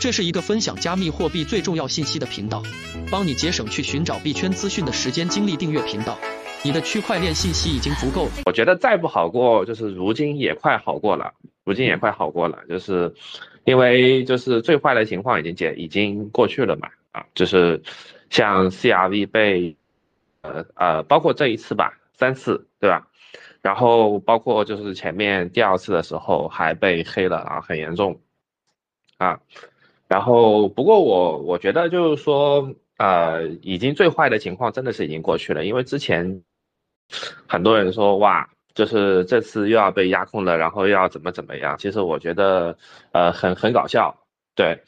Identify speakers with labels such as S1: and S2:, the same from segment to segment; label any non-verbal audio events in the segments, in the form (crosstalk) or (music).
S1: 这是一个分享加密货币最重要信息的频道，帮你节省去寻找币圈资讯的时间精力。订阅频道，你的区块链信息已经足够。
S2: 我觉得再不好过，就是如今也快好过了，如今也快好过了，就是因为就是最坏的情况已经解已经过去了嘛，啊，就是像 CRV 被呃呃，包括这一次吧，三次对吧？然后包括就是前面第二次的时候还被黑了啊，很严重啊。然后，不过我我觉得就是说，呃，已经最坏的情况真的是已经过去了，因为之前很多人说哇，就是这次又要被压控了，然后又要怎么怎么样。其实我觉得，呃，很很搞笑，对，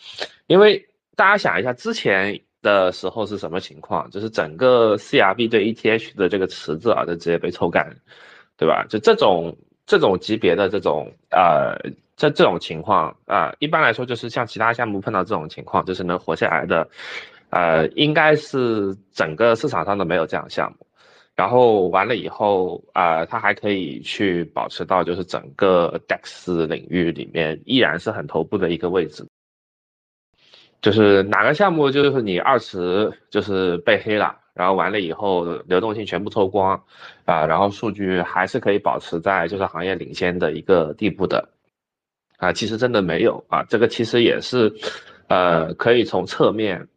S2: 因为大家想一下之前的时候是什么情况，就是整个 CRB 对 ETH 的这个池子啊，就直接被抽干，对吧？就这种这种级别的这种呃。这这种情况啊，一般来说就是像其他项目碰到这种情况，就是能活下来的，呃，应该是整个市场上都没有这样项目。然后完了以后啊，它还可以去保持到就是整个 DEX 领域里面依然是很头部的一个位置。就是哪个项目就是你二池就是被黑了，然后完了以后流动性全部抽光啊，然后数据还是可以保持在就是行业领先的一个地步的。啊，其实真的没有啊，这个其实也是，呃，可以从侧面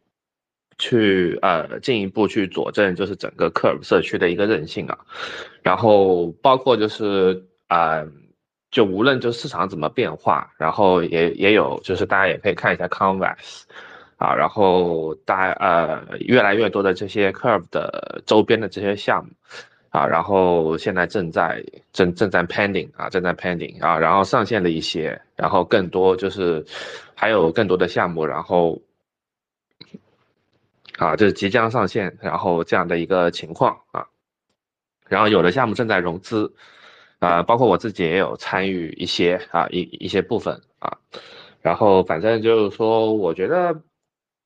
S2: 去呃进一步去佐证，就是整个 Curve 社区的一个韧性啊，然后包括就是啊，就无论就市场怎么变化，然后也也有就是大家也可以看一下 Converse 啊，然后大呃越来越多的这些 Curve 的周边的这些项目。啊，然后现在正在正正在 pending 啊，正在 pending 啊，然后上线了一些，然后更多就是还有更多的项目，然后啊，就是即将上线，然后这样的一个情况啊，然后有的项目正在融资啊，包括我自己也有参与一些啊一一些部分啊，然后反正就是说，我觉得。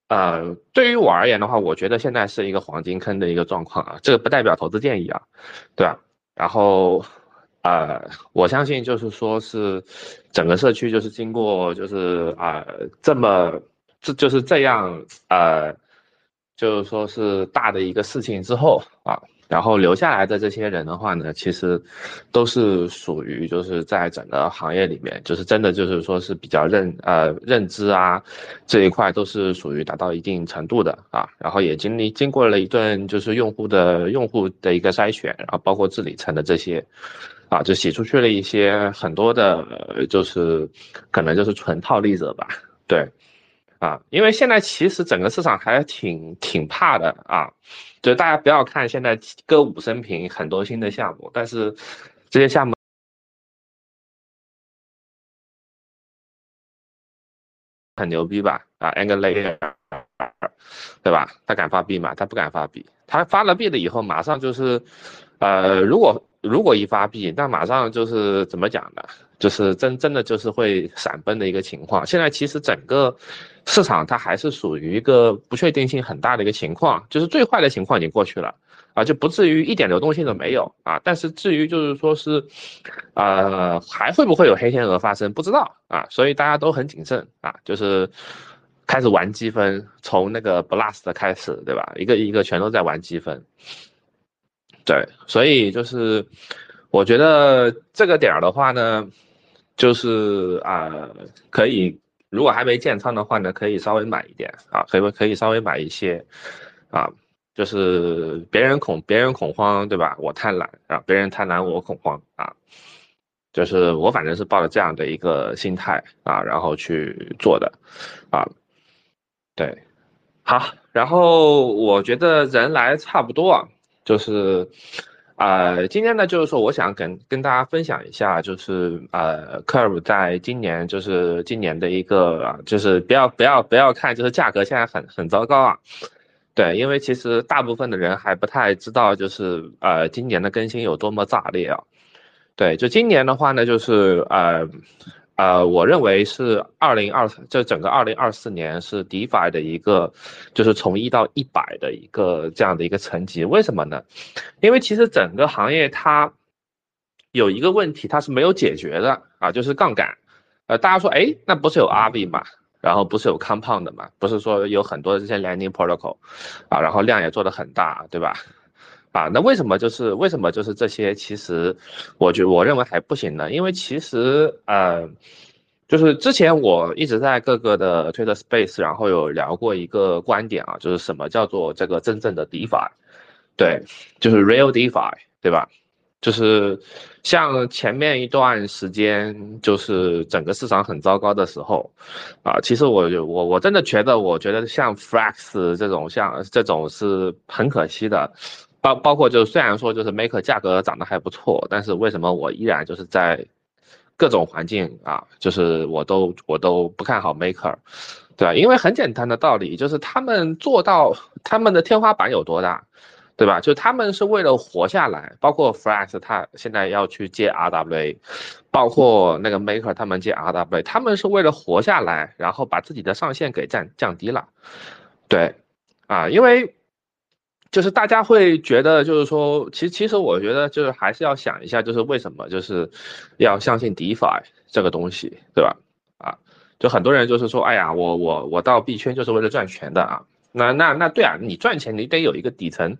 S2: 呃，对于我而言的话，我觉得现在是一个黄金坑的一个状况啊，这个不代表投资建议啊，对吧？然后，呃，我相信就是说是整个社区就是经过就是啊这么这就是这样呃，就是说是大的一个事情之后啊。然后留下来的这些人的话呢，其实都是属于就是在整个行业里面，就是真的就是说是比较认呃认知啊这一块都是属于达到一定程度的啊。然后也经历经过了一顿就是用户的用户的一个筛选，然后包括治理层的这些啊，就洗出去了一些很多的，就是可能就是纯套利者吧，对。啊，因为现在其实整个市场还挺挺怕的啊，就是大家不要看现在歌舞升平，很多新的项目，但是这些项目很牛逼吧？啊，Angular，对吧？他敢发币吗？他不敢发币，他发了币了以后，马上就是，呃，如果如果一发币，那马上就是怎么讲呢？就是真真的就是会闪崩的一个情况。现在其实整个市场它还是属于一个不确定性很大的一个情况，就是最坏的情况已经过去了啊，就不至于一点流动性都没有啊。但是至于就是说是，呃，还会不会有黑天鹅发生，不知道啊。所以大家都很谨慎啊，就是开始玩积分，从那个 blast 开始，对吧？一个一个全都在玩积分。对，所以就是我觉得这个点儿的话呢。就是啊，可以，如果还没建仓的话呢，可以稍微买一点啊，可以可以稍微买一些，啊，就是别人恐别人恐慌，对吧？我贪婪啊，别人贪婪我恐慌啊，就是我反正是抱着这样的一个心态啊，然后去做的，啊，对，好，然后我觉得人来差不多，就是。呃，今天呢，就是说，我想跟跟大家分享一下，就是呃，Curve 在今年，就是今年的一个，就是不要不要不要看，就是价格现在很很糟糕啊，对，因为其实大部分的人还不太知道，就是呃，今年的更新有多么炸裂啊，对，就今年的话呢，就是呃。呃，我认为是二零二，这整个二零二四年是 DeFi 的一个，就是从一到一百的一个这样的一个层级。为什么呢？因为其实整个行业它有一个问题，它是没有解决的啊，就是杠杆。呃，大家说，哎，那不是有 RV 吗？然后不是有 compound 的嘛，不是说有很多这些 lending protocol，啊，然后量也做得很大，对吧？啊，那为什么就是为什么就是这些？其实，我觉我认为还不行呢，因为其实呃，就是之前我一直在各个的 Twitter Space，然后有聊过一个观点啊，就是什么叫做这个真正的 DeFi，对，就是 Real DeFi，对吧？就是像前面一段时间，就是整个市场很糟糕的时候，啊，其实我我我真的觉得，我觉得像 Flex 这种像这种是很可惜的。包包括就虽然说就是 Maker 价格涨得还不错，但是为什么我依然就是在各种环境啊，就是我都我都不看好 Maker，对吧？因为很简单的道理，就是他们做到他们的天花板有多大，对吧？就他们是为了活下来，包括 Flex 他现在要去接 RWA，包括那个 Maker 他们接 RWA，他们是为了活下来，然后把自己的上限给降降低了，对，啊，因为。就是大家会觉得，就是说，其实其实我觉得，就是还是要想一下，就是为什么就是要相信 DeFi 这个东西，对吧？啊，就很多人就是说，哎呀，我我我到币圈就是为了赚钱的啊。那那那对啊，你赚钱你得有一个底层，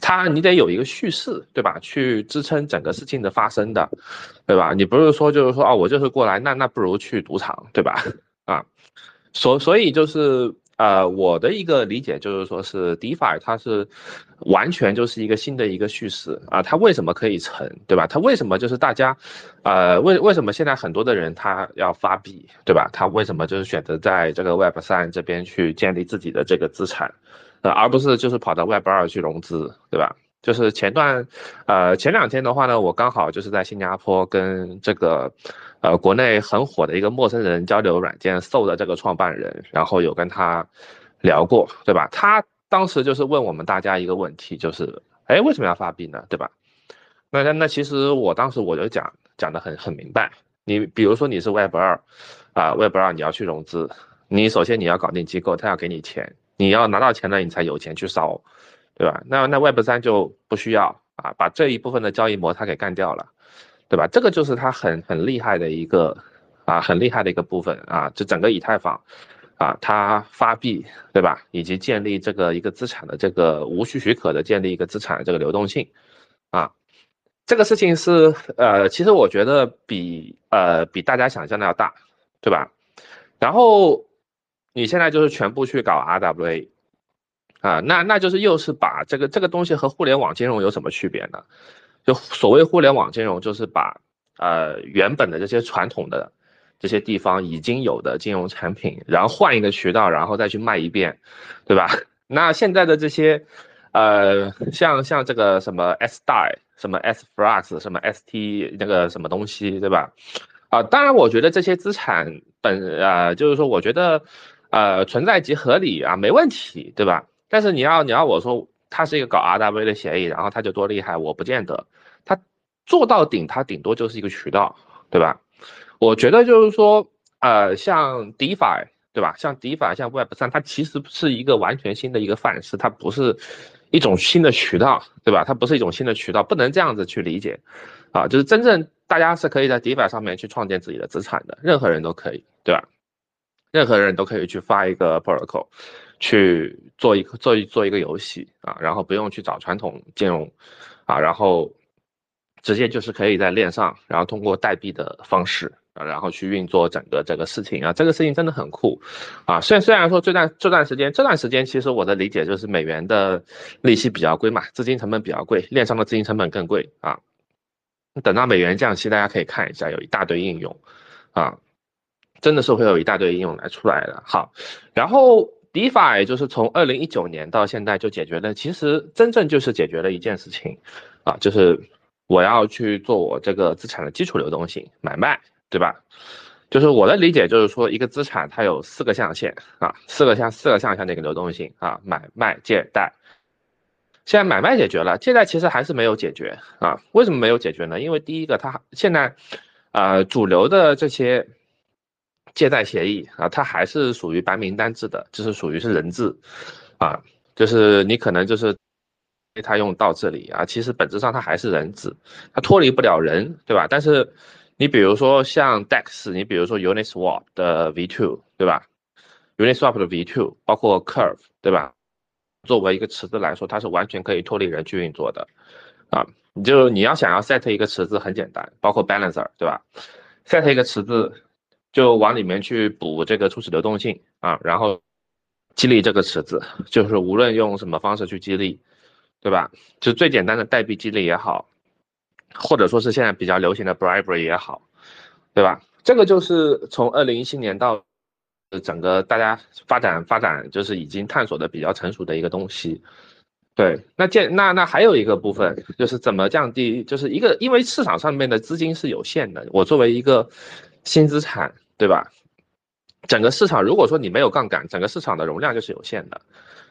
S2: 它你得有一个叙事，对吧？去支撑整个事情的发生的，对吧？你不是说就是说啊，我就是过来，那那不如去赌场，对吧？(laughs) 啊，所所以就是。呃，我的一个理解就是说，是 DeFi 它是完全就是一个新的一个叙事啊，它为什么可以成，对吧？它为什么就是大家，呃，为为什么现在很多的人他要发币，对吧？他为什么就是选择在这个 Web 三这边去建立自己的这个资产，呃，而不是就是跑到 Web 二去融资，对吧？就是前段，呃，前两天的话呢，我刚好就是在新加坡跟这个，呃，国内很火的一个陌生人交流软件 Soul 的这个创办人，然后有跟他聊过，对吧？他当时就是问我们大家一个问题，就是，哎，为什么要发币呢？对吧？那那那其实我当时我就讲讲的很很明白，你比如说你是 Web 二，啊，Web 二你要去融资，你首先你要搞定机构，他要给你钱，你要拿到钱了，你才有钱去烧。对吧？那那 Web 三就不需要啊，把这一部分的交易模它给干掉了，对吧？这个就是它很很厉害的一个啊，很厉害的一个部分啊，就整个以太坊啊，它发币，对吧？以及建立这个一个资产的这个无需许可的建立一个资产的这个流动性啊，这个事情是呃，其实我觉得比呃比大家想象的要大，对吧？然后你现在就是全部去搞 RWA。啊，那那就是又是把这个这个东西和互联网金融有什么区别呢？就所谓互联网金融，就是把呃原本的这些传统的这些地方已经有的金融产品，然后换一个渠道，然后再去卖一遍，对吧？(laughs) 那现在的这些呃像像这个什么 S 代、什么 S Flux、什么 ST 那个什么东西，对吧？啊，当然我觉得这些资产本啊，就是说我觉得呃存在即合理啊，没问题，对吧？但是你要你要我说，它是一个搞 RWA 的协议，然后它就多厉害？我不见得，它做到顶，它顶多就是一个渠道，对吧？我觉得就是说，呃，像 DeFi，对吧？像 DeFi，像 Web 三，它其实是一个完全新的一个范式，它不是一种新的渠道，对吧？它不是一种新的渠道，不能这样子去理解，啊，就是真正大家是可以在 DeFi 上面去创建自己的资产的，任何人都可以，对吧？任何人都可以去发一个 protocol。去做一个做一做一个游戏啊，然后不用去找传统金融啊，然后直接就是可以在链上，然后通过代币的方式啊，然后去运作整个这个事情啊，这个事情真的很酷啊。虽然虽然说这段这段时间这段时间，其实我的理解就是美元的利息比较贵嘛，资金成本比较贵，链上的资金成本更贵啊。等到美元降息，大家可以看一下，有一大堆应用啊，真的是会有一大堆应用来出来的。好，然后。DeFi 就是从二零一九年到现在就解决了，其实真正就是解决了一件事情，啊，就是我要去做我这个资产的基础流动性买卖，对吧？就是我的理解就是说，一个资产它有四个象限啊，四个象四个象限的一个流动性啊，买卖借贷。现在买卖解决了，借贷其实还是没有解决啊？为什么没有解决呢？因为第一个，它现在呃主流的这些。借贷协议啊，它还是属于白名单制的，就是属于是人质，啊，就是你可能就是被他用到这里啊，其实本质上它还是人质，它脱离不了人，对吧？但是你比如说像 DEX，你比如说 Uniswap 的 V2，对吧？Uniswap 的 V2，包括 Curve，对吧？作为一个池子来说，它是完全可以脱离人去运作的，啊，你就你要想要 set 一个池子很简单，包括 Balancer，对吧？set 一个池子，就往里面去补这个初始流动性啊，然后激励这个池子，就是无论用什么方式去激励，对吧？就最简单的代币激励也好，或者说是现在比较流行的 Bribery 也好，对吧？这个就是从二零一七年到。整个大家发展发展就是已经探索的比较成熟的一个东西，对，那建那那还有一个部分就是怎么降低，就是一个因为市场上面的资金是有限的，我作为一个新资产，对吧？整个市场如果说你没有杠杆，整个市场的容量就是有限的，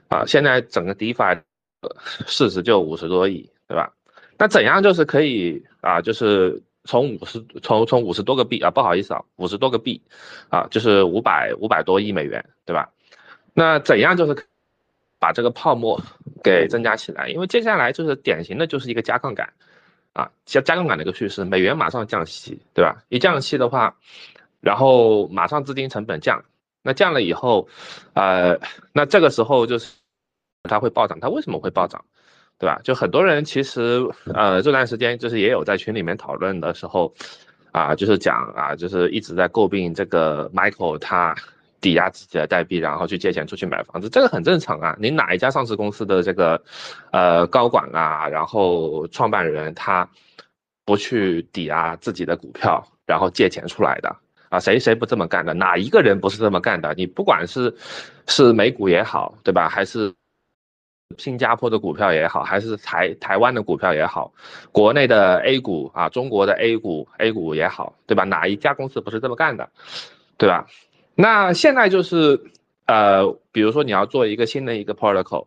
S2: 啊，现在整个 DeFi 市值就五十多亿，对吧？那怎样就是可以啊，就是。从五十从从五十多个币啊，不好意思啊，五十多个币，啊，就是五百五百多亿美元，对吧？那怎样就是把这个泡沫给增加起来？因为接下来就是典型的就是一个加杠杆，啊，加加杠杆的一个趋势，美元马上降息，对吧？一降息的话，然后马上资金成本降，那降了以后，呃，那这个时候就是它会暴涨，它为什么会暴涨？对吧？就很多人其实，呃，这段时间就是也有在群里面讨论的时候，啊，就是讲啊，就是一直在诟病这个 Michael 他抵押自己的代币，然后去借钱出去买房子，这个很正常啊。你哪一家上市公司的这个，呃，高管啊，然后创办人他不去抵押自己的股票，然后借钱出来的啊？谁谁不这么干的？哪一个人不是这么干的？你不管是是美股也好，对吧？还是？新加坡的股票也好，还是台台湾的股票也好，国内的 A 股啊，中国的 A 股 A 股也好，对吧？哪一家公司不是这么干的，对吧？那现在就是呃，比如说你要做一个新的一个 protocol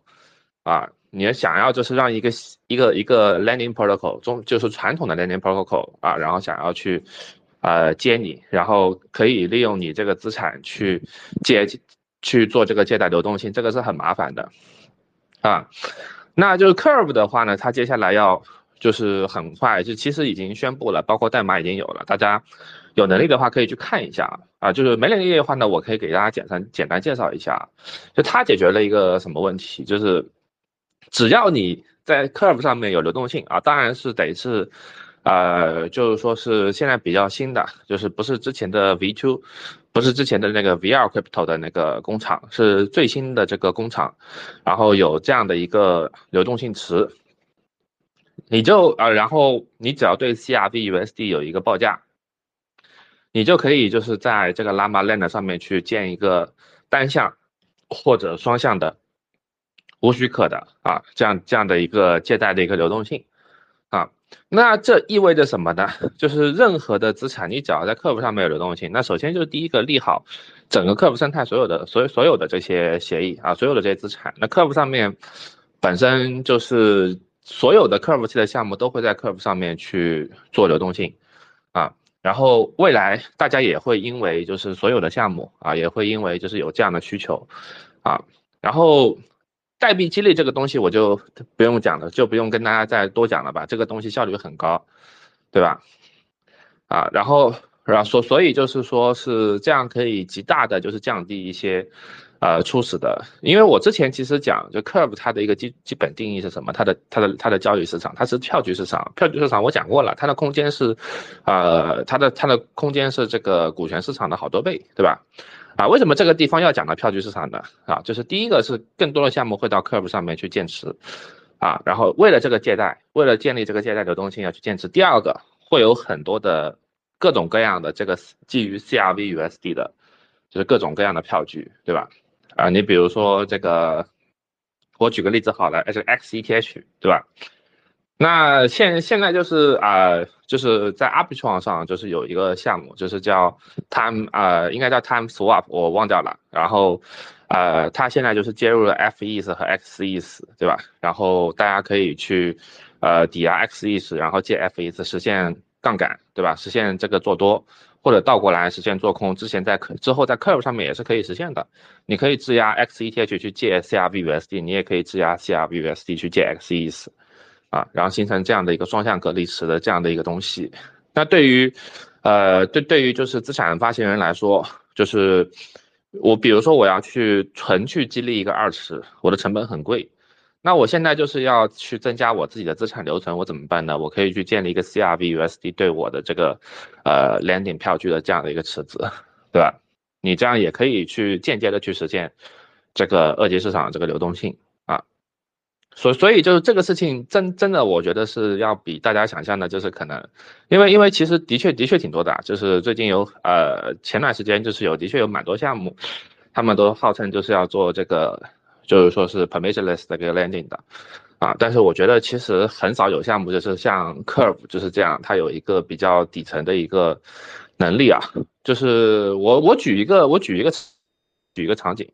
S2: 啊，你要想要就是让一个一个一个 lending protocol 中就是传统的 lending protocol 啊，然后想要去呃接你，然后可以利用你这个资产去借去做这个借贷流动性，这个是很麻烦的。啊，那就是 Curve 的话呢，它接下来要就是很快，就其实已经宣布了，包括代码已经有了，大家有能力的话可以去看一下啊。就是没能力的话呢，我可以给大家简单简单介绍一下，就它解决了一个什么问题，就是只要你在 Curve 上面有流动性啊，当然是得是。呃，就是说是现在比较新的，就是不是之前的 V2，不是之前的那个 VR Crypto 的那个工厂，是最新的这个工厂，然后有这样的一个流动性池，你就呃，然后你只要对 CRV USD 有一个报价，你就可以就是在这个 Llama Land 上面去建一个单向或者双向的无许可的啊，这样这样的一个借贷的一个流动性啊。那这意味着什么呢？(laughs) 就是任何的资产，你只要在客服上面有流动性，那首先就是第一个利好整个客服生态所有的所有所有的这些协议啊，所有的这些资产，那客服上面本身就是所有的客服器的项目都会在客服上面去做流动性啊，然后未来大家也会因为就是所有的项目啊，也会因为就是有这样的需求啊，然后。代币激励这个东西我就不用讲了，就不用跟大家再多讲了吧。这个东西效率很高，对吧？啊，然后然后所所以就是说是这样可以极大的就是降低一些呃初始的，因为我之前其实讲就 Curve 它的一个基基本定义是什么？它的它的它的交易市场它是票据市场，票据市场我讲过了，它的空间是呃它的它的空间是这个股权市场的好多倍，对吧？啊，为什么这个地方要讲到票据市场呢？啊，就是第一个是更多的项目会到 Curve 上面去建池，啊，然后为了这个借贷，为了建立这个借贷流动性要去建池。第二个会有很多的各种各样的这个基于 CRV USD 的，就是各种各样的票据，对吧？啊，你比如说这个，我举个例子好了，是 XETH，对吧？那现现在就是啊，就是在 Arbitrum 上就是有一个项目，就是叫 Time 呃，应该叫 Time Swap，我忘掉了。然后，呃，它现在就是接入了 FETH 和 XETH，对吧？然后大家可以去呃抵押 XETH，然后借 FETH 实现杠杆，对吧？实现这个做多，或者倒过来实现做空。之前在之后在 Curve 上面也是可以实现的。你可以质押 XETH 去借 CRVUSD，你也可以质押 CRVUSD 去借 XETH。啊，然后形成这样的一个双向隔离池的这样的一个东西，那对于，呃，对对于就是资产发行人来说，就是我比如说我要去纯去激励一个二池，我的成本很贵。那我现在就是要去增加我自己的资产留存，我怎么办呢？我可以去建立一个 CRV-USD 对我的这个呃 landing 票据的这样的一个池子，对吧？你这样也可以去间接的去实现这个二级市场这个流动性。所所以就是这个事情真真的，我觉得是要比大家想象的，就是可能，因为因为其实的确的确挺多的，就是最近有呃前段时间就是有的确有蛮多项目，他们都号称就是要做这个。就是说是 permissionless 的一个 landing 的，啊，但是我觉得其实很少有项目就是像 Curve 就是这样，它有一个比较底层的一个能力啊。就是我我举一个我举一个举一个场景，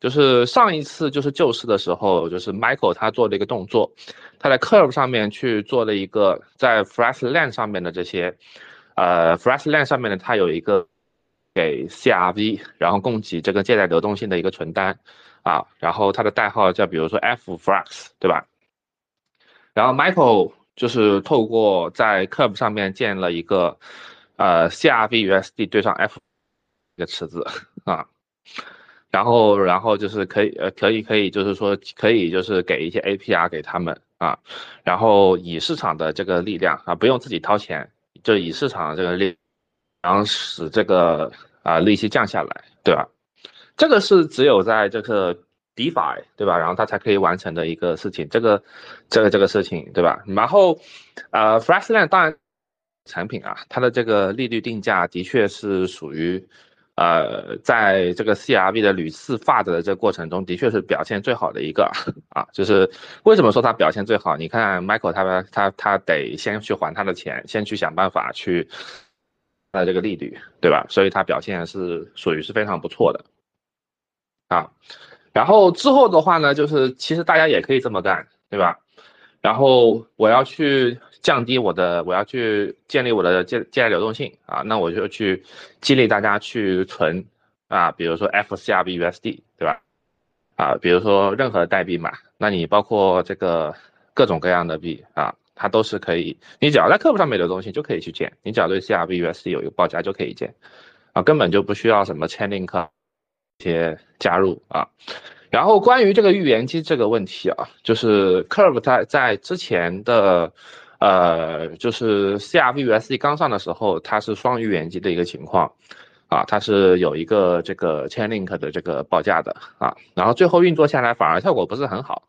S2: 就是上一次就是救市的时候，就是 Michael 他做了一个动作，他在 Curve 上面去做了一个在 Flash Land 上面的这些，呃，Flash Land 上面的它有一个给 CRV 然后供给这个借贷流动性的一个存单。啊，然后它的代号叫比如说 F Flux，对吧？然后 Michael 就是透过在 Curve 上面建了一个呃 CRV-USD 对上 F 一个池子啊，然后然后就是可以呃可以可以就是说可以就是给一些 APR 给他们啊，然后以市场的这个力量啊，不用自己掏钱，就以市场的这个力，然后使这个啊利息降下来，对吧？这个是只有在这个 DeFi 对吧？然后它才可以完成的一个事情，这个这个这个事情对吧？然后呃，Flashland 当然产品啊，它的这个利率定价的确是属于呃，在这个 CRV 的屡次发的这个过程中，的确是表现最好的一个 (laughs) 啊。就是为什么说它表现最好？你看 Michael 他他他得先去还他的钱，先去想办法去呃这个利率对吧？所以他表现是属于是非常不错的。啊，然后之后的话呢，就是其实大家也可以这么干，对吧？然后我要去降低我的，我要去建立我的借借贷流动性啊，那我就去激励大家去存啊，比如说 FCRBUSD，对吧？啊，比如说任何代币嘛，那你包括这个各种各样的币啊，它都是可以，你只要在客户上面流动性就可以去建，你只要对 CRBUSD 有一个报价就可以建，啊，根本就不需要什么 Chainlink。些加入啊，然后关于这个预言机这个问题啊，就是 Curve 在在之前的呃，就是 CRVUSD 刚上的时候，它是双预言机的一个情况啊，它是有一个这个 Chainlink 的这个报价的啊，然后最后运作下来反而效果不是很好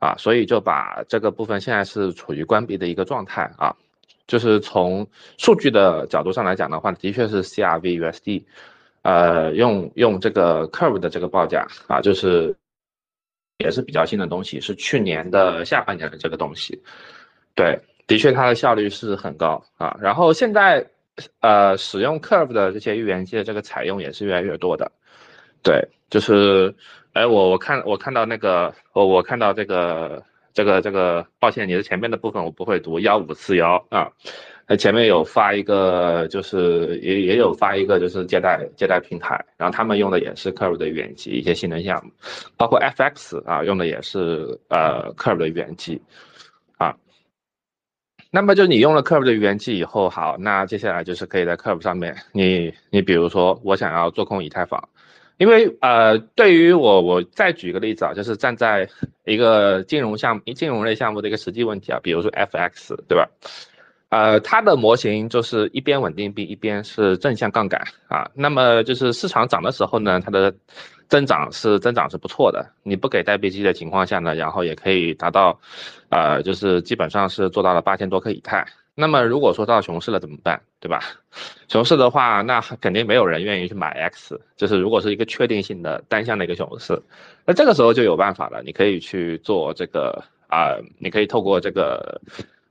S2: 啊，所以就把这个部分现在是处于关闭的一个状态啊，就是从数据的角度上来讲的话，的确是 CRVUSD。呃，用用这个 Curve 的这个报价啊，就是也是比较新的东西，是去年的下半年的这个东西。对，的确它的效率是很高啊。然后现在呃，使用 Curve 的这些预言机的这个采用也是越来越多的。对，就是哎，我我看我看到那个我我看到这个这个这个，抱歉，你的前面的部分我不会读幺五四幺啊。那前面有发一个，就是也也有发一个，就是借贷借贷平台，然后他们用的也是 Curve 的远机一些性能项目，包括 FX 啊用的也是呃 Curve 的远机啊。那么就你用了 Curve 的远机以后，好，那接下来就是可以在 Curve 上面，你你比如说我想要做空以太坊，因为呃对于我我再举一个例子啊，就是站在一个金融项目金融类项目的一个实际问题啊，比如说 FX 对吧？呃，它的模型就是一边稳定币，一边是正向杠杆啊。那么就是市场涨的时候呢，它的增长是增长是不错的。你不给代币机的情况下呢，然后也可以达到，呃，就是基本上是做到了八千多颗以太。那么如果说到熊市了怎么办，对吧？熊市的话，那肯定没有人愿意去买 X。就是如果是一个确定性的单向的一个熊市，那这个时候就有办法了，你可以去做这个啊，你可以透过这个。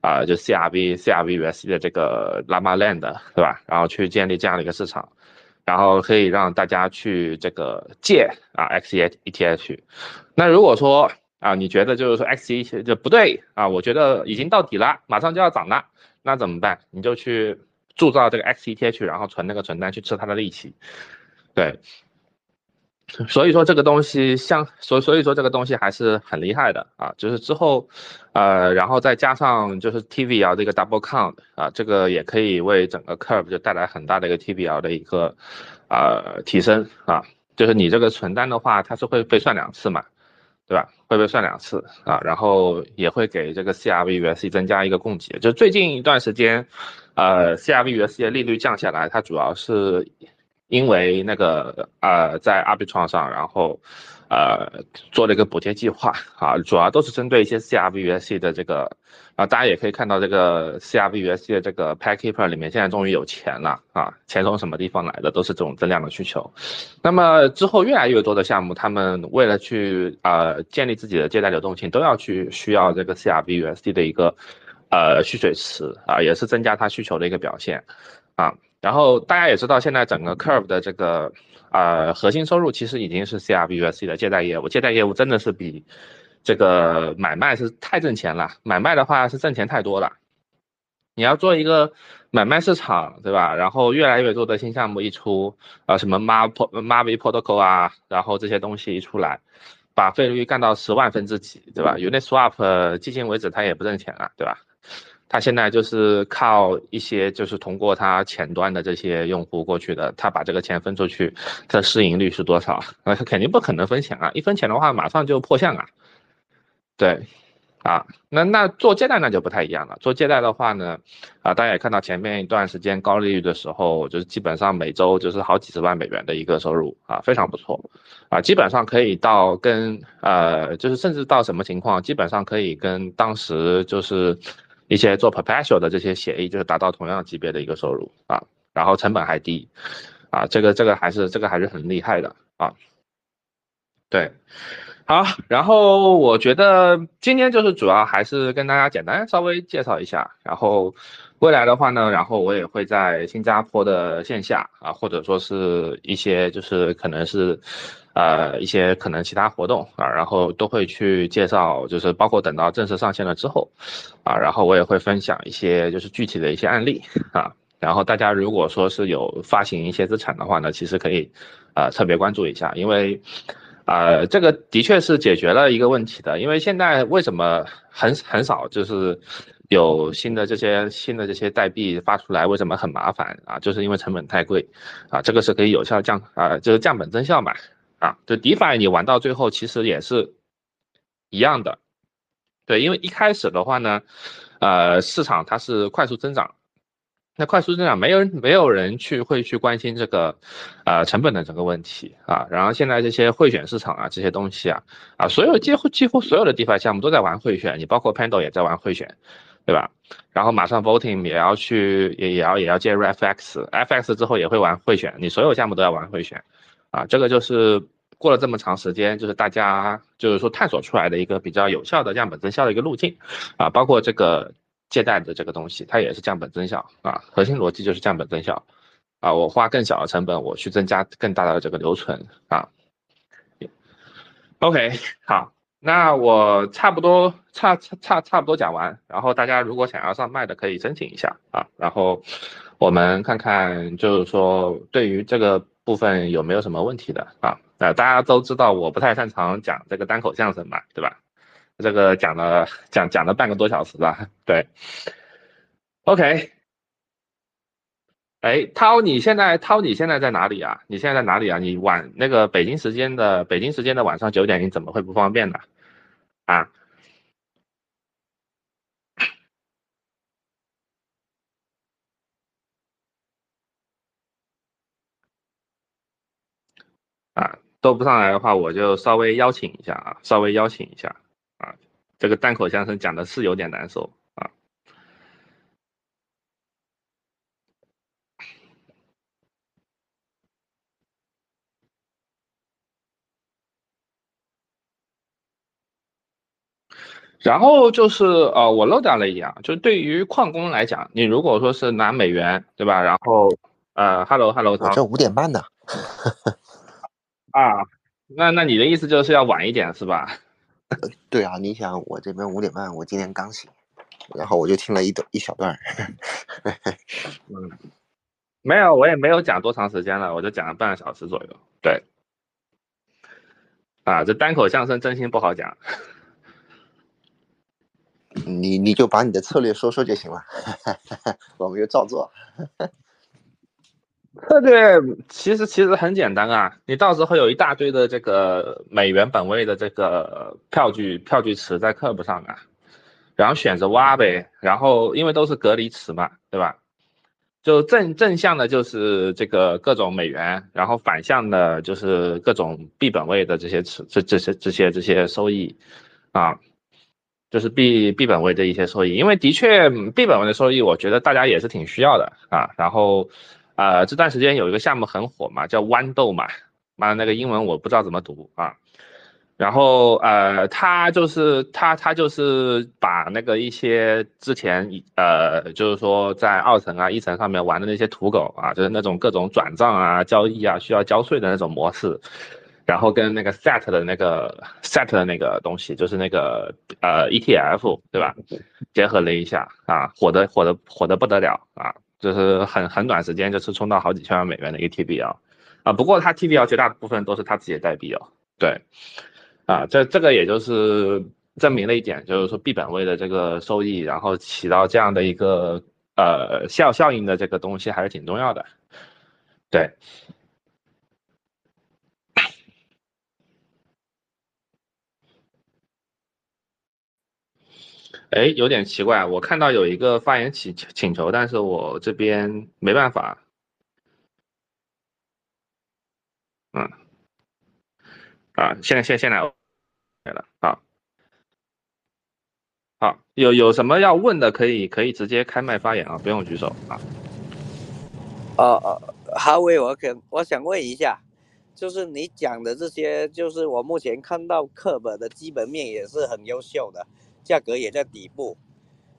S2: 啊，就 CRV、CRVUSD 的这个 Llama Land，对吧？然后去建立这样的一个市场，然后可以让大家去这个借啊 XETH。那如果说啊，你觉得就是说 XETH 就不对啊，我觉得已经到底了，马上就要涨了，那怎么办？你就去铸造这个 XETH，然后存那个存单去吃它的利息，对。所以说这个东西像，所所以说这个东西还是很厉害的啊，就是之后，呃，然后再加上就是 TVL 这个 double count 啊，这个也可以为整个 curve 就带来很大的一个 TVL 的一个呃提升啊，就是你这个存单的话，它是会被算两次嘛，对吧？会被算两次啊，然后也会给这个 CRVUS 增加一个供给。就最近一段时间，呃，CRVUS 的利率降下来，它主要是因为那个呃，在 R B 创上，然后。呃，做了一个补贴计划啊，主要都是针对一些 CRVUSD 的这个啊，大家也可以看到这个 CRVUSD 的这个 Packeeper 里面现在终于有钱了啊，钱从什么地方来的？都是这种增量的需求。那么之后越来越多的项目，他们为了去啊建立自己的借贷流动性，都要去需要这个 CRVUSD 的一个呃蓄水池啊，也是增加它需求的一个表现啊。然后大家也知道，现在整个 Curve 的这个。呃，核心收入其实已经是 CRBUSD 的借贷业务，借贷业务真的是比这个买卖是太挣钱了。买卖的话是挣钱太多了。你要做一个买卖市场，对吧？然后越来越多的新项目一出，啊，什么 Mar Marvi Protocol 啊，然后这些东西一出来，把费率干到十万分之几，对吧？Uniswap 迄今为止它也不挣钱了，对吧？他现在就是靠一些，就是通过他前端的这些用户过去的，他把这个钱分出去，他的市盈率是多少？那他肯定不可能分钱啊！一分钱的话，马上就破相啊。对，啊，那那做借贷那就不太一样了。做借贷的话呢，啊，大家也看到前面一段时间高利率的时候，就是基本上每周就是好几十万美元的一个收入啊，非常不错啊，基本上可以到跟呃，就是甚至到什么情况，基本上可以跟当时就是。一些做 perpetual 的这些协议，就是达到同样级别的一个收入啊，然后成本还低，啊，这个这个还是这个还是很厉害的啊。对，好，然后我觉得今天就是主要还是跟大家简单稍微介绍一下，然后未来的话呢，然后我也会在新加坡的线下啊，或者说是一些就是可能是。呃，一些可能其他活动啊，然后都会去介绍，就是包括等到正式上线了之后，啊，然后我也会分享一些就是具体的一些案例啊，然后大家如果说是有发行一些资产的话呢，其实可以呃特别关注一下，因为呃这个的确是解决了一个问题的，因为现在为什么很很少就是有新的这些新的这些代币发出来，为什么很麻烦啊？就是因为成本太贵啊，这个是可以有效降啊，就是降本增效嘛。啊，就 DeFi 你玩到最后其实也是一样的，对，因为一开始的话呢，呃，市场它是快速增长，那快速增长没有没有人去会去关心这个呃成本的这个问题啊，然后现在这些会选市场啊这些东西啊啊，所有几乎几乎所有的 DeFi 项目都在玩会选，你包括 Pando 也在玩会选，对吧？然后马上 Voting 也要去也也要也要介入 FX，FX 之后也会玩会选，你所有项目都要玩会选。啊，这个就是过了这么长时间，就是大家就是说探索出来的一个比较有效的降本增效的一个路径，啊，包括这个借贷的这个东西，它也是降本增效啊，核心逻辑就是降本增效，啊，我花更小的成本，我去增加更大的这个留存啊。OK，好，那我差不多差差差差不多讲完，然后大家如果想要上麦的可以申请一下啊，然后我们看看就是说对于这个。部分有没有什么问题的啊？那大家都知道我不太擅长讲这个单口相声嘛，对吧？这个讲了讲讲了半个多小时了，对。OK，哎，涛，你现在涛你现在在哪里啊？你现在在哪里啊？你晚那个北京时间的北京时间的晚上九点，你怎么会不方便呢？啊？啊，都不上来的话，我就稍微邀请一下啊，稍微邀请一下啊，这个单口相声讲的是有点难受啊。然后就是呃，我漏掉了一点，就对于矿工来讲，你如果说是拿美元，对吧？然后呃，Hello Hello，
S3: 这五点半呢。
S2: 啊，那那你的意思就是要晚一点是吧？(laughs)
S3: 对啊，你想我这边五点半，我今天刚醒，然后我就听了一段一小段。
S2: 嗯，没有，我也没有讲多长时间了，我就讲了半个小时左右。对，啊，这单口相声真心不好讲。
S3: 你你就把你的策略说说就行了，(laughs) 我们就照做。(laughs)
S2: 策略其实其实很简单啊，你到时候有一大堆的这个美元本位的这个票据票据池在课本上啊，然后选择挖呗，然后因为都是隔离池嘛，对吧？就正正向的就是这个各种美元，然后反向的就是各种币本位的这些池这这些这些这些收益啊。就是币币本位的一些收益，因为的确币本位的收益，我觉得大家也是挺需要的啊。然后，呃，这段时间有一个项目很火嘛，叫豌豆嘛，妈那个英文我不知道怎么读啊。然后，呃，他就是他他就是把那个一些之前呃，就是说在二层啊、一层上面玩的那些土狗啊，就是那种各种转账啊、交易啊需要交税的那种模式。然后跟那个 set 的那个 set 的那个东西，就是那个呃 ETF 对吧？结合了一下啊，火的火的火的不得了啊，就是很很短时间就是冲到好几千万美元的一个 TBL 啊。不过它 TBL 绝大部分都是他自己的代币哦。对，啊，这这个也就是证明了一点，就是说币本位的这个收益，然后起到这样的一个呃效效应的这个东西还是挺重要的。对。哎，有点奇怪，我看到有一个发言请请求，但是我这边没办法。嗯，啊，现在现现在来了，好，好，有有什么要问的，可以可以直接开麦发言啊，不用举手啊。
S4: 哦哦，哈维，我可我想问一下，就是你讲的这些，就是我目前看到课本的基本面也是很优秀的。价格也在底部，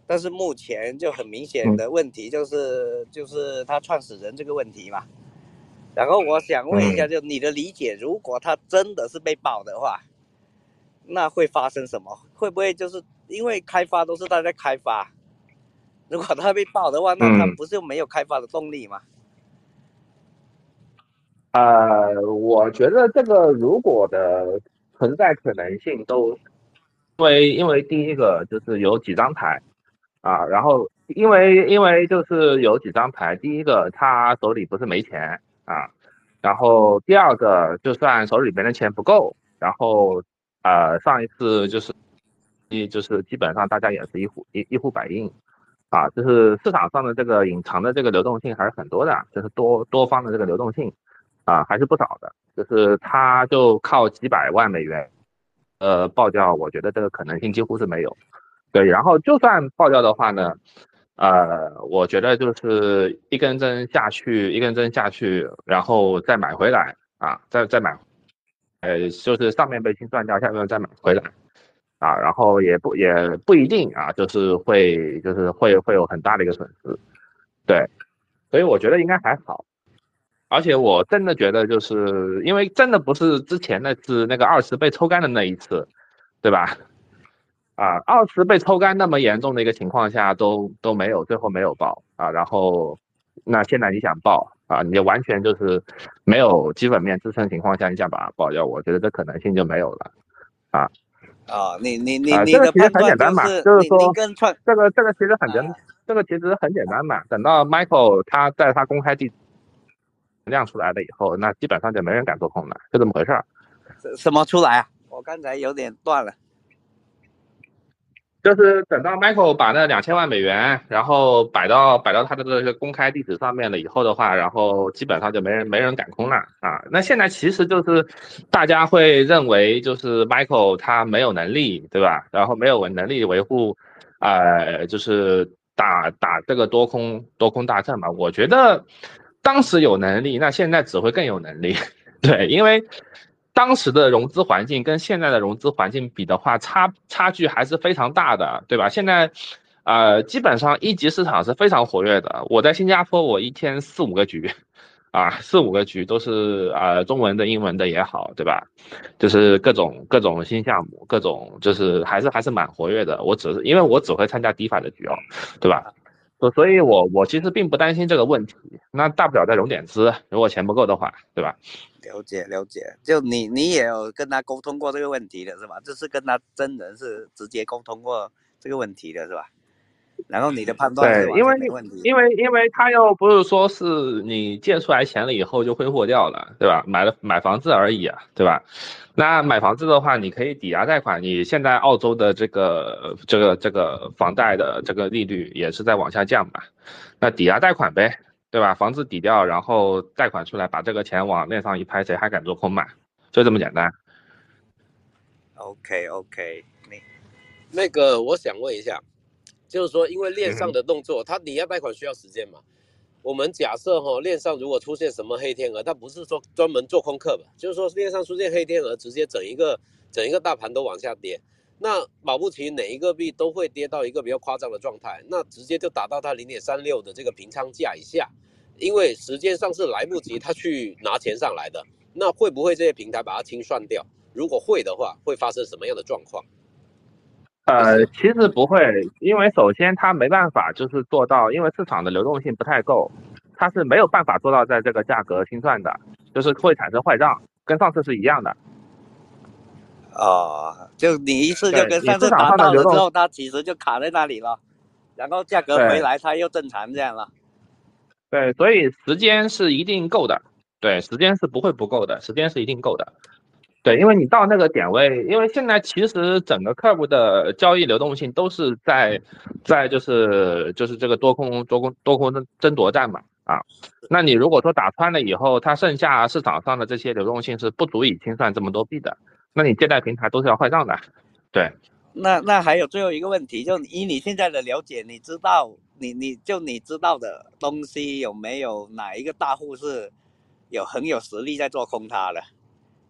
S4: 但是目前就很明显的问题就是就是他创始人这个问题嘛。然后我想问一下，就你的理解，如果他真的是被爆的话，那会发生什么？会不会就是因为开发都是他在开发？如果他被爆的话，那他不是没有开发的动力吗？
S2: 呃，我觉得这个如果的存在可能性都。因为因为第一个就是有几张牌，啊，然后因为因为就是有几张牌，第一个他手里不是没钱啊，然后第二个就算手里边的钱不够，然后呃上一次就是一就是基本上大家也是一呼一一呼百应，啊，就是市场上的这个隐藏的这个流动性还是很多的，就是多多方的这个流动性啊还是不少的，就是他就靠几百万美元。呃，爆掉，我觉得这个可能性几乎是没有。对，然后就算爆掉的话呢，呃，我觉得就是一根针下去，一根针下去，然后再买回来啊，再再买，呃，就是上面被清算掉，下面再买回来啊，然后也不也不一定啊，就是会就是会会有很大的一个损失。对，所以我觉得应该还好。而且我真的觉得，就是因为真的不是之前那次那个二十被抽干的那一次，对吧？啊，二十被抽干那么严重的一个情况下都都没有，最后没有爆啊。然后那现在你想爆啊，你完全就是没有基本面支撑情况下，你想把它爆掉，我觉得这可能性就没有了啊。
S4: 啊，你你你
S2: 你的判断
S4: 就是
S2: 就是说
S4: 这
S2: 个这个其实很简，这个其实很简单嘛。等到 Michael 他在他公开地。亮出来了以后，那基本上就没人敢做空了，就这么回事儿。
S4: 什么出来啊？我刚才有点断了。
S2: 就是等到 Michael 把那两千万美元，然后摆到摆到他的这个公开地址上面了以后的话，然后基本上就没人没人敢空了啊。那现在其实就是大家会认为，就是 Michael 他没有能力，对吧？然后没有能力维护，呃，就是打打这个多空多空大战嘛。我觉得。当时有能力，那现在只会更有能力，(laughs) 对，因为当时的融资环境跟现在的融资环境比的话，差差距还是非常大的，对吧？现在，呃，基本上一级市场是非常活跃的。我在新加坡，我一天四五个局，啊，四五个局都是啊，中文的、英文的也好，对吧？就是各种各种新项目，各种就是还是还是蛮活跃的。我只是因为我只会参加 DeFi 的局哦，对吧？所所以，我我其实并不担心这个问题。那大不了再融点资，如果钱不够的话，对吧？
S4: 了解了解，就你你也有跟他沟通过这个问题的是吧？就是跟他真人是直接沟通过这个问题的是吧？然后你的判断
S2: 对因为。因为因为他又不是说是你借出来钱了以后就挥霍掉了，对吧？买了买房子而已啊，对吧？那买房子的话，你可以抵押贷款。你现在澳洲的这个这个这个房贷的这个利率也是在往下降嘛，那抵押贷款呗，对吧？房子抵掉，然后贷款出来，把这个钱往链上一拍，谁还敢做空嘛？就这么简单。
S4: OK OK，你
S5: 那个我想问一下，就是说，因为链
S2: 嗯
S5: 上的动作，它抵押贷款需要时间嘛？我们假设哈，链上如果出现什么黑天鹅，它不是说专门做空客吧，就是说链上出现黑天鹅，直接整一个整一个大盘都往下跌。那保不齐哪一个币都会跌到一个比较夸张的状态，那直接就打到它零点三六的这个平仓价以下，因为时间上是来不及他去拿钱上来的。那会不会这些平台把它清算掉？如果会的话，会发生什么样的状况？
S2: 呃，其实不会，因为首先它没办法就是做到，因为市场的流动性不太够，它是没有办法做到在这个价格清算的，就是会产生坏账，跟上次是一样的。
S4: 哦，就你一次就跟上次达到了之后，它其实就卡在那里了，然后价格回来它又正常这样了。
S2: 对，所以时间是一定够的，对，时间是不会不够的，时间是一定够的。对，因为你到那个点位，因为现在其实整个客户的交易流动性都是在在就是就是这个多空多空多空争争夺战嘛啊，那你如果说打穿了以后，它剩下市场上的这些流动性是不足以清算这么多币的，那你借贷平台都是要坏账的，对。
S4: 那那还有最后一个问题，就以你现在的了解，你知道你你就你知道的东西有没有哪一个大户是有很有实力在做空它的，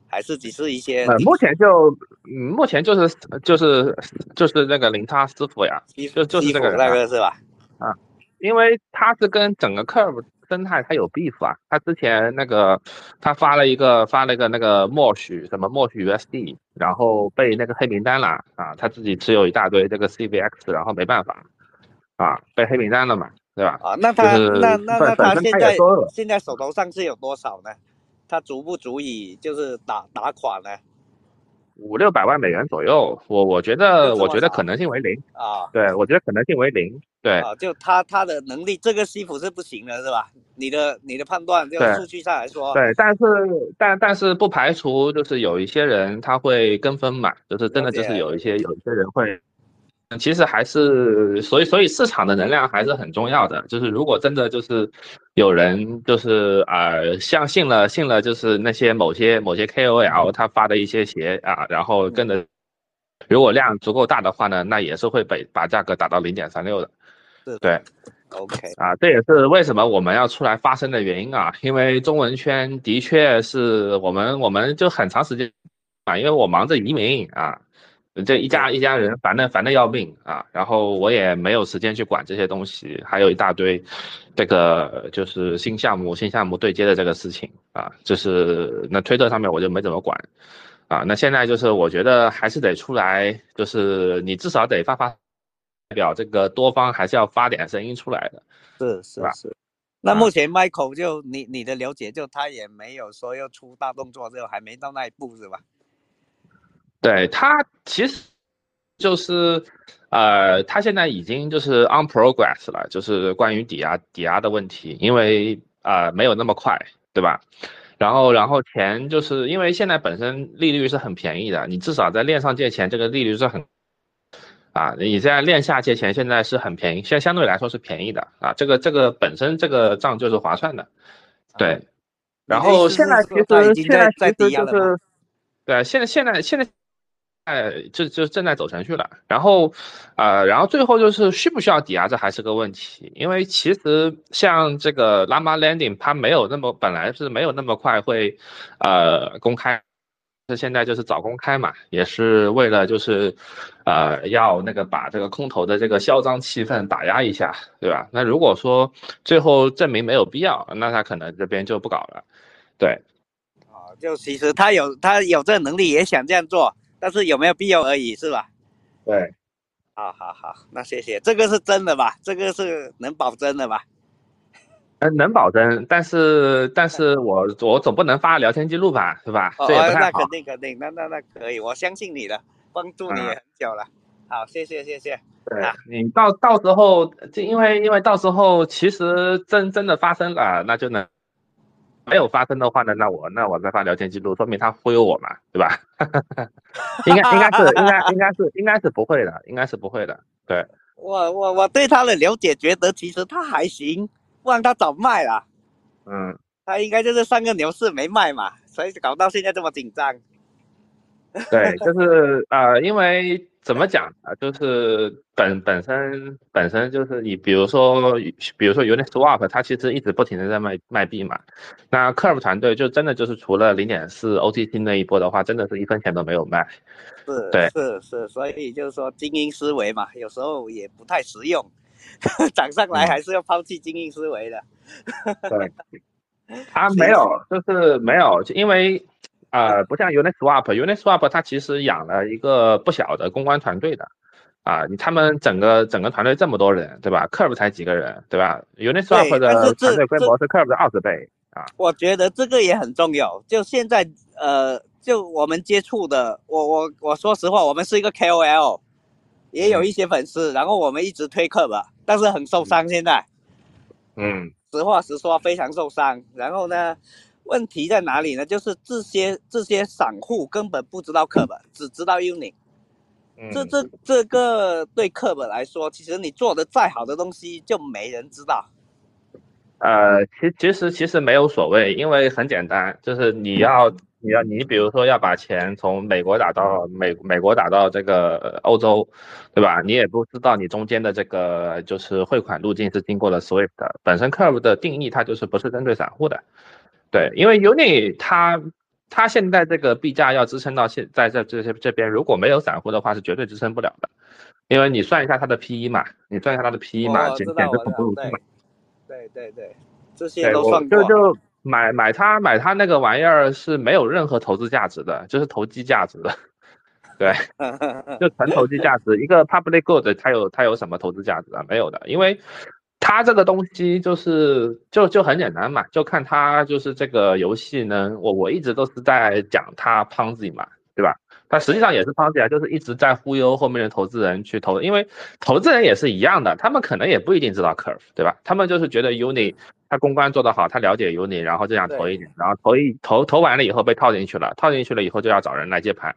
S4: 还是只是一些
S2: 呃，目前就嗯，目前就是就是就是那个零差师傅呀，就就是那个
S4: 那个是吧？
S2: 啊因为他是跟整个 Curve 生态他有 beef 啊，他之前那个他发了一个发了一个那个默许什么默许 USD，然后被那个黑名单了啊，他自己持有一大堆这个 CVX，然后没办法啊被黑名单了嘛，对吧？
S4: 啊，那他、
S2: 就是
S4: 那那那他现在现在手头上是有多少呢？他足不足以就是打打款呢？
S2: 五六百万美元左右，我我觉得我觉得可能性为零，
S4: 啊
S2: 对我觉得可能性为零，对。
S4: 啊，就他他的能力，这个西服是不行的，是吧？你的你的判断，就数据上来说，
S2: 对，但是但但是不排除就是有一些人他会跟风嘛，就是真的就是有一些有一些人会，其实还是所以所以市场的能量还是很重要的，就是如果真的就是有人就是呃相信了信了就是那些某些某些 KOL 他发的一些鞋啊，然后跟着，如果量足够大的话呢，那也是会被把价格打到零点三六的，对。
S4: OK，
S2: 啊，这也是为什么我们要出来发声的原因啊，因为中文圈的确是我们我们就很长时间啊，因为我忙着移民啊，这一家一家人烦的烦的要命啊，然后我也没有时间去管这些东西，还有一大堆这个就是新项目新项目对接的这个事情啊，就是那推特上面我就没怎么管啊，那现在就是我觉得还是得出来，就是你至少得发发。代表这个多方还是要发点声音出来的。
S4: 是是
S2: 吧
S4: 是。那
S2: 啊
S4: 目前 Michael 就你你的了解，就他也没有说要出大动作，就还没到那一步是吧？
S2: 对他其实就是，呃，他现在已经就是 on progress 了，就是关于抵押抵押的问题，因为呃没有那么快，对吧？然后然后钱就是因为现在本身利率是很便宜的，你至少在链上借钱这个利率是很。啊，你在链下借钱现在是很便宜，现在相对来说是便宜的啊，这个这个本身这个账就是划算的，对。然后现在其实现在在
S4: 抵押了吗
S2: 就是，对，现在现在现在，哎，就就正在走程序了。然后，呃，然后最后就是需不需要抵押，这还是个问题。因为其实像这个 Llama Landing，它没有那么本来是没有那么快会，呃，公开。那现在就是早公开嘛，也是为了就是，呃，要那个把这个空头的这个嚣张气氛打压一下，对吧？那如果说最后证明没有必要，那他可能这边就不搞了，对。
S4: 啊，就其实他有他有这能力，也想这样做，但是有没有必要而已，是吧？
S2: 对，
S4: 好好好，那谢谢，这个是真的吧？这个是能保真的吧？
S2: 呃，能保真，但是但是我我总不能发聊天记录吧，是吧？
S4: 哦，那肯。定肯定，那那那可以，我相信你的，帮助你很久了。好，谢谢谢谢。
S2: 对
S4: 啊
S2: 你到到时候，就因为因为到时候其实真真的发生了，那就能没有发生的话呢，那我那我再发聊天记录，说明他忽悠我嘛，对吧？(laughs) 应该应该是应该应该是应该是不会的，应该是不会的。对，
S4: 我我我对他的了解，觉得其实他还行，不然他早卖了。
S2: 嗯，
S4: 他应该就是上个牛市没卖嘛，所以搞到现在这么紧张。
S2: 对，就是呃，因为怎么讲啊，就是本本身本身就是你比如说比如说 Uniswap，它其实一直不停的在卖卖币嘛，那 Curve 团队就真的就是除了零点四 OTC 那一波的话，真的是一分钱都没有卖。
S4: 是，
S2: 对。
S4: 是是，所以就是说精英思维嘛，有时候也不太实用，(laughs) 涨上来
S2: 嗯。
S4: 还是要抛弃精英思维的。(laughs)
S2: 对，它没有，就是没有，就因为呃，不像 Uniswap，Uniswap 它其实养了一个不小的公关团队的。啊，你他们整个整个团队这么多人，对吧？Curve 才几个人，对吧？Uniswap 的团队规模是 Curve 的二十倍啊。
S4: 我觉得这个也很重要。就现在，呃，就我们接触的，我我我说实话，我们是一个 KOL，也有一些粉丝，然后我们一直推 Curve，，但是很受伤。现在
S2: 嗯
S4: 实话实说，非常受伤。然后呢，问题在哪里呢？就是这些这些散户根本不知道课本，只知道 Uni。
S2: 嗯，
S4: 这这这个对课本来说，其实你做的再好的东西，就没人知道。
S2: 呃，其其实其实没有所谓，因为很简单，就是你要你要你比如说要把钱从美国打到美美国打到这个呃欧洲，对吧？你也不知道你中间的这个就是汇款路径是经过了 SWIFT，的本身 Curve 的定义它就是不是针对散户的，对，因为 Uni 它它现在这个币价要支撑到现在这这些这边，如果没有散户的话是绝对支撑不了的，因为你算一下它的 PE 嘛，你算一下它的 PE 嘛，简简直恐
S4: 我知道，对。对对对，这些都算过。
S2: 就就买买它买它那个玩意儿是没有任何投资价值的，就是投机价值的，对，(laughs) 就纯投机价值。一个 public good 它有它有什么投资价值啊？没有的，因为它这个东西就是就就很简单嘛，就看它就是这个游戏呢，我我一直都是在讲它 Ponzi 嘛，对吧？它实际上也是 Ponzi 啊，就是一直在忽悠后面的投资人去投，因为投资人也是一样的，他们可能也不一定知道 Curve，对吧？他们就是觉得 Uni 他公关做得好，他了解 Uni，然后就想投一点，然后投一投投完了以后被套进去了，套进去了以后就要找人来接盘。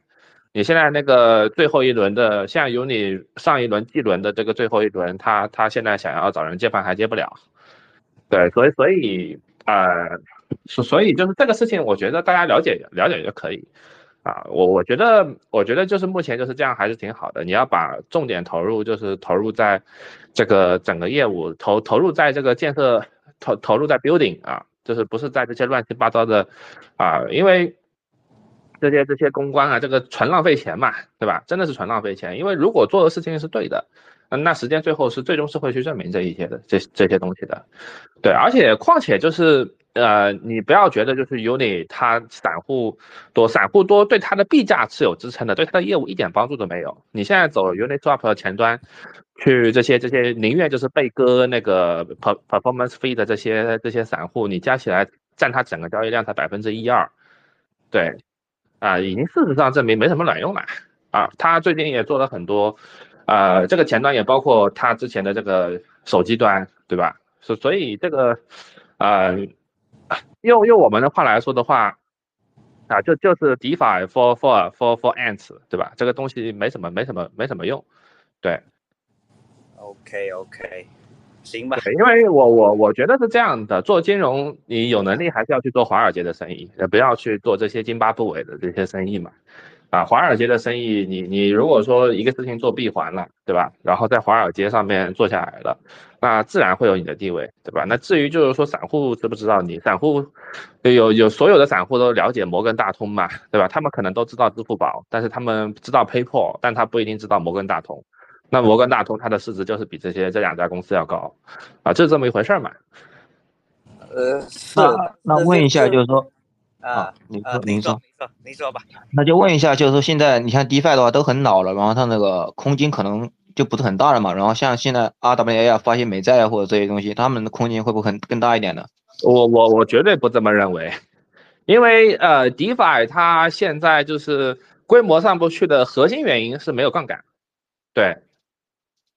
S2: 你现在那个最后一轮的，像 Uni 上一轮 G 轮的这个最后一轮，他他现在想要找人接盘还接不了，对，所以所以呃，所所以就是这个事情，我觉得大家了解了解就可以。啊，我我觉得，我觉得就是目前就是这样，还是挺好的。你要把重点投入，就是投入在这个整个业务投投入在这个建设投投入在 building 啊，就是不是在这些乱七八糟的啊，因为这些这些公关啊，这个纯浪费钱嘛，对吧？真的是纯浪费钱。因为如果做的事情是对的，嗯，那时间最后是最终是会去证明这一些的这这些东西的。对，而且况且就是。呃，你不要觉得就是 Uni 它散户多，散户多对它的币价是有支撑的，对它的业务一点帮助都没有。你现在走 Uniswap 前端去这些这些宁愿就是被割那个 per performance fee 的这些这些散户，你加起来占它整个交易量才百分之一二，对，啊，已经事实上证明没什么卵用了啊。他最近也做了很多，呃，这个前端也包括他之前的这个手机端，对吧？所所以这个，呃。用用我们的话来说的话，啊，就就是 DeFi for for for for ants，对吧？这个东西没什么没什么没什么用，对。
S4: OK OK，行吧。
S2: 因为我我我觉得是这样的，做金融你有能力还是要去做华尔街的生意，也不要去做这些津巴布韦的这些生意嘛。啊，华尔街的生意，你你如果说一个事情做闭环了，对吧？然后在华尔街上面做下来了，那自然会有你的地位，对吧？那至于就是说散户知不知道你，散户有有所有的散户都了解摩根大通嘛，对吧？他们可能都知道支付宝，但是他们知道 PayPal，但他不一定知道摩根大通。那摩根大通它的市值就是比这些这两家公司要高，啊，就是这么一回事儿嘛。
S4: 呃，是。
S6: 那那问一下，就是说。
S4: 啊，
S6: 您
S4: 说，
S6: 您说，
S4: 您说，您说吧。
S6: 那就问一下，就是说现在你像 DeFi 的话都很老了，然后它那个空间可能就不是很大了嘛。然后像现在 RWA 啊、发现美债啊或者这些东西，他们的空间会不会很更大一点呢？
S2: 我我我绝对不这么认为，因为呃 DeFi 它现在就是规模上不去的核心原因是没有杠杆，对，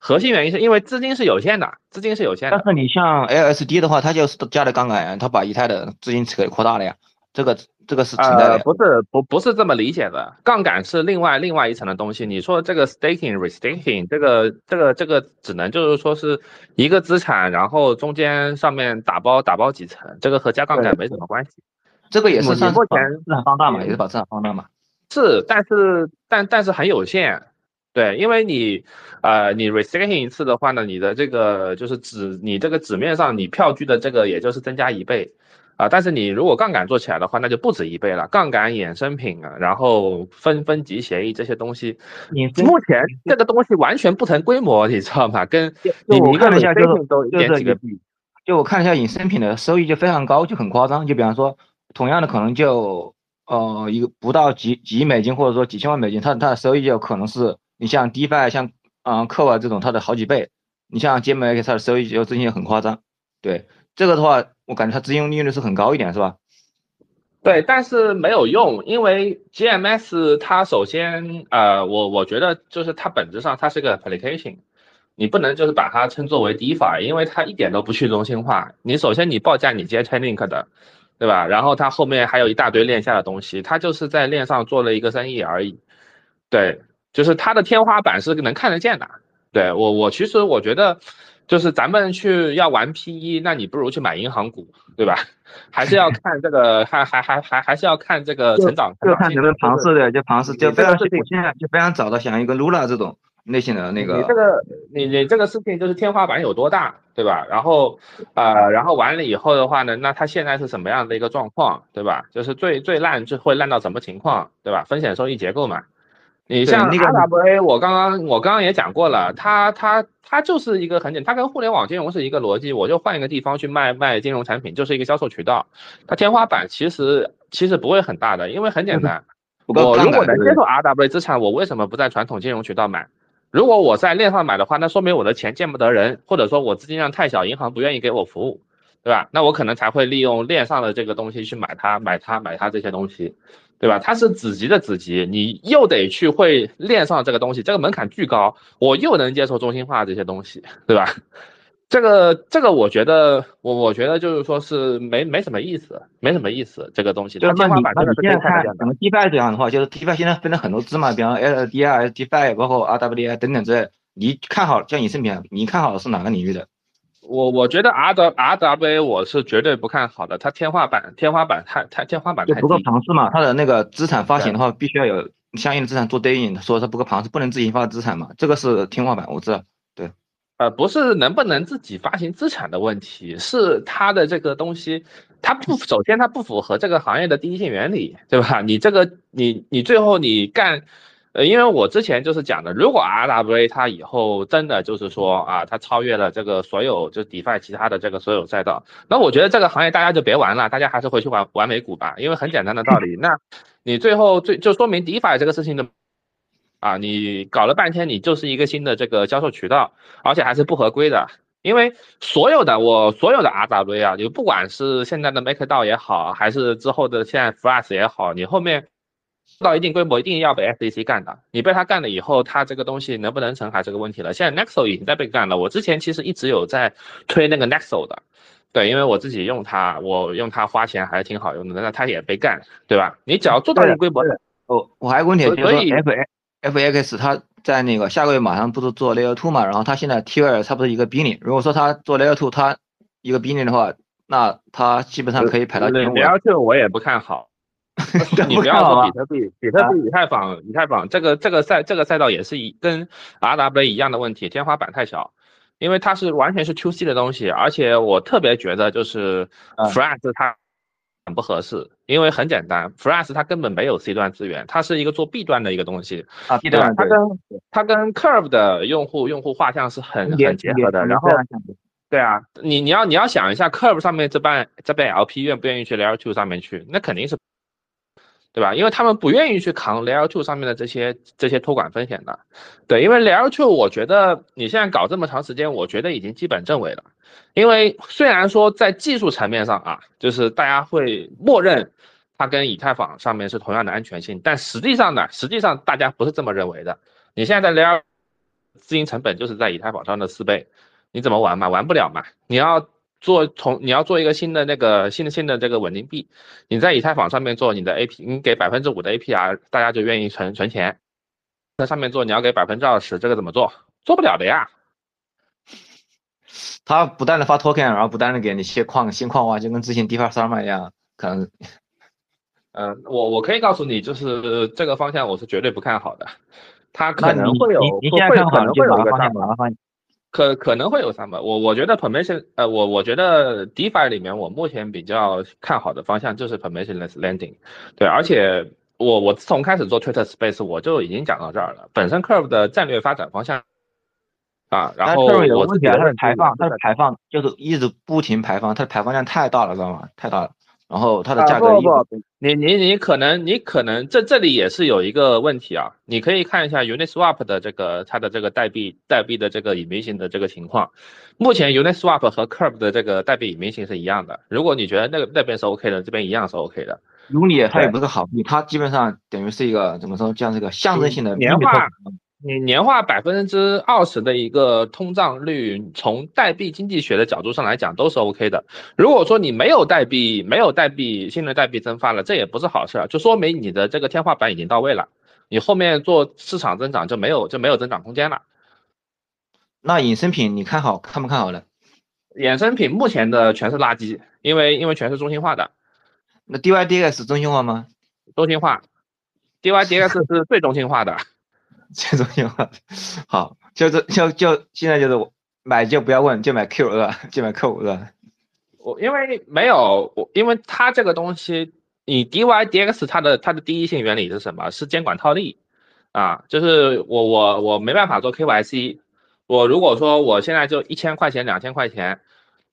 S2: 核心原因是因为资金是有限的，资金是有限的
S6: 但。是你像 LSD 的话，它就是加了杠杆，它把以太的资金池给扩大了呀，这个这个是存在的
S2: 呃，不是不不是这么理解的，杠杆是另外另外一层的东西。你说这个 staking restaking 这个这个这个只能就是说是一个资产，然后中间上面打包打包几层，这个和加杠杆没什么关系。
S6: 这个也是
S2: 目前
S6: 资产放大嘛，也是把资产放大嘛。
S2: 是，但是但但是很有限，对，因为你呃你 restaking 一次的话呢，你的这个就是纸你这个纸面上你票据的这个也就是增加一倍。啊，但是你如果杠杆做起来的话，那就不止一倍了。杠杆、衍生品啊，然后分分级协议这些东西，
S6: 你
S2: 目前这个东西完全不成规模，你知道吗？跟你
S6: 我
S2: 一个
S6: 看了一下，就就是以
S2: 点几个币。
S6: 就我看了一下衍生品的收益就非常高，就很夸张。就比方说，同样的可能就呃一个不到几几亿美金，或者说几千万美金，它它的收益就可能是你像 DeFi 像嗯克瓦这种它的好几倍。你像 GMX 它的收益就最近很夸张。对这个的话，我感觉它资金利润率是很高一点，是吧？
S2: 对，但是没有用，因为 GMS 它首先，呃，我我觉得就是它本质上它是个 application，你不能就是把它称作为 DeFi，因为它一点都不去中心化。你首先你报价你接 Chainlink 的，对吧？然后它后面还有一大堆链下的东西，它就是在链上做了一个生意而已。对，就是它的天花板是能看得见的。对我我其实我觉得，就是咱们去要玩 PE，那你不如去买银行股，对吧？还是要 (laughs) 看这个，还还还还还是要看这个成长，
S6: 就看能不能庞氏的，就庞氏就非常，
S2: 你这个事情
S6: 我现在就非常找到像一个 Lula 这种类型的那个你
S2: 这个你你这个事情就是天花板有多大，对吧？然后呃，然后完了以后的话呢，那它现在是什么样的一个状况，对吧？就是最最烂就会烂到什么情况，对吧？风险收益结构嘛。你像
S6: 那个
S2: RWA，我刚刚我刚刚也讲过了，它它它就是一个很简，它跟互联网金融是一个逻辑，我就换一个地方去卖卖金融产品，就是一个销售渠道。它天花板其实其实不会很大的，因为很简单，(laughs) 我如果能接受 RWA 资产，我为什么不在传统金融渠道买？如果我在链上买的话，那说明我的钱见不得人，或者说我资金量太小，银行不愿意给我服务，对吧？那我可能才会利用链上的这个东西去买它、买它、买它这些东西，对吧？它是子级的子级，你又得去会链上这个东西，这个门槛巨高，我又能接受中心化这些东西，对吧？这个这个，我觉得我我觉得就是说是没没什么意思，没什么意思，这个东西
S6: 就是那你那你现在看
S2: 看得见的。
S6: 整个 DeFi 这样的话，就是 DeFi 现在分了很多支嘛，比方 LDI、DeFi，包括 RWA 等等之类。你看好像衍生品，你看好的是哪个领域的？
S2: 我我觉得 R W R W A 我是绝对不看好的，它天花板天花板太太天花板太
S6: 就不够。庞氏嘛，它的那个资产发行的话，必须要有相应的资产做对应，说它不够庞氏，不能自行发资产嘛，这个是天花板，我知道。
S2: 对呃，不是能不能自己发行资产的问题，是它的这个东西，它不首先它不符合这个行业的第一性原理，对吧？你这个你你最后你干，呃，因为我之前就是讲的，如果 RWA 它以后真的就是说啊，它超越了这个所有就 DeFi 其他的这个所有赛道，那我觉得这个行业大家就别玩了，大家还是回去玩玩美股吧，因为很简单的道理，那你最后最就说明 DeFi 这个事情的。啊，你搞了半天，你就是一个新的这个销售渠道，而且还是不合规的。因为所有的我所有的 RWA 啊，你不管是现在的 MakerDAO 也好，还是之后的现在 Flash 也好，你后面到一定规模一定要被 SEC 干的。你被他干了以后，他这个东西能不能成还是个问题了。现在 Nexo 已经在被干了，我之前其实一直有在推那个 Nexo 的，对，因为我自己用它，我用它花钱还是挺好用的，那它也被干，对吧？你只要做到一定规模，
S6: 哦，我还有个问题，
S2: 所以
S6: F F X 它在那个下个月马上不是做 Layer Two 嘛，然后它现在 T 二差不多一个 billion，如果说它做 Layer Two，它一个 billion 的话，那它基本上可以排到前五了。
S2: 聊这我也不看好。(laughs) 你不要说比特币，比特币、以太坊、以太坊这个这个赛这个赛道也是一跟 RWA 一样的问题，天花板太小，因为它是完全是 to C 的东西，而且我特别觉得就是 Flash 它很不合适，因为很简单，Flash 它根本没有 C 端资源，它是一个做 B 端的一个东西，
S6: 啊，B 对
S2: 它跟它跟 Curve 的用户用户画像是很很结合的，然后。对啊，你你要你要想一下，Curve 上面这帮这边 LP 愿不愿意去 Layer Two 上面去？那肯定是，对吧？因为他们不愿意去扛 Layer Two 上面的这些这些托管风险的。对，因为 Layer Two 我觉得你现在搞这么长时间，我觉得已经基本正位了。因为虽然说在技术层面上啊，就是大家会默认它跟以太坊上面是同样的安全性，但实际上呢，实际上大家不是这么认为的。你现在在 Layer 资金成本就是在以太坊上的四倍，你怎么玩嘛？玩不了嘛？你要做从你要做一个新的那个新的新的这个稳定币，你在以太坊上面做你的 A P，你给百分之五的 A P R，大家就愿意存存钱。在上面做你要给百分之二十，这个怎么做？做不了的呀。
S6: 他不断的发 token，然后不断的给你些矿新矿挖，就跟之前 DeFi Summer 一样，可能。(laughs)
S2: 嗯，我我可以告诉你，就是这个方向我是绝对不看好的。他可能会有，
S6: 你现在看
S2: 可能会有
S6: 个
S2: 方向，可可能会有三百。我我觉得 permission，呃，我我觉得 DeFi 里面我目前比较看好的方向就是 permissionless lending。对，而且我我自从开始做 Twitter Space，我就已经讲到这儿了。本身 Curve 的战略发展方向。啊，然后我
S6: 自己它的排放，它的排放就是一直不停排放，它的排放量太大了，知道吗？太大了。然后它的价格，
S2: 不不，你你你可能你可能这这里也是有一个问题啊，你可以看一下 Uniswap 的这个它的这个代币代币的这个隐名性的这个情况。目前 Uniswap 和 Curve 的这个代币隐名性是一样的。如果你觉得那个那边是 OK 的，这边一样是 OK 的。
S6: Uni 它也不是好币，它基本上等于是一个怎么说，像这个象征性的
S2: 年化。你年化百分之二十的一个通胀率，从代币经济学的角度上来讲都是 OK 的。如果说你没有代币，没有代币，新的代币增发了，这也不是好事，就说明你的这个天花板已经到位了，你后面做市场增长就没有就没有增长空间了。
S6: 那衍生品你看好看不看好呢？
S2: 衍生品目前的全是垃圾，因为因为全是中心化的。
S6: 那 DYDX 中心化吗？
S2: 中心化，DYDX 是最中心化的。
S6: 这种情况，好，就是就就现在就是我买就不要问，就买 Q 是吧？就买 Q 是吧？
S2: 我因为没有我，因为它这个东西，你 DYDX 它的它的第一性原理是什么？是监管套利啊，就是我我我没办法做 KYC，我如果说我现在就一千块钱两千块钱，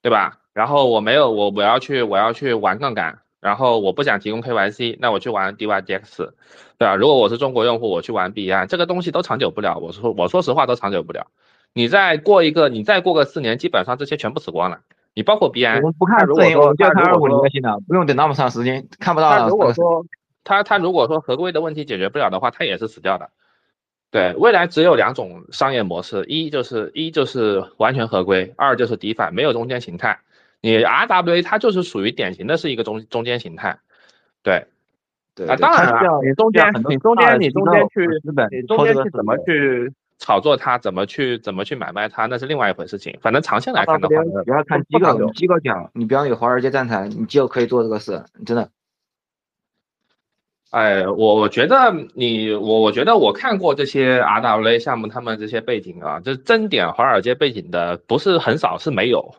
S2: 对吧？然后我没有我我要去我要去玩杠杆。然后我不想提供 KYC，那我去玩 DYDX，对啊？如果我是中国用户，我去玩币安，这个东西都长久不了。我说我说实话都长久不了。你再过一个，你再过个四年，基本上这些全部死光了。你包括币安，
S6: 我们不看四年，我们就看二五零就行了，不用等那么长时间，看不到。
S2: 了如果说他他如果说合规的问题解决不了的话，他也是死掉的。对，未来只有两种商业模式，一就是一就是完全合规，二就是 DeFi，没有中间形态。你 RWA 它就是属于典型的是一个中中间形态，对，
S6: 对
S2: 啊，当然了，你中间你中间你中间去你中间去怎么去炒作它，怎么去怎么去买卖它，那是另外一回事情。反正长线来看的话，
S6: 你要看机构机构讲，你比方有华尔街站台，你就可以做这个事，真的。
S2: 哎，我我觉得你我我觉得我看过这些 RWA 项目，他们这些背景啊，就是真点华尔街背景的不是很少，是没有。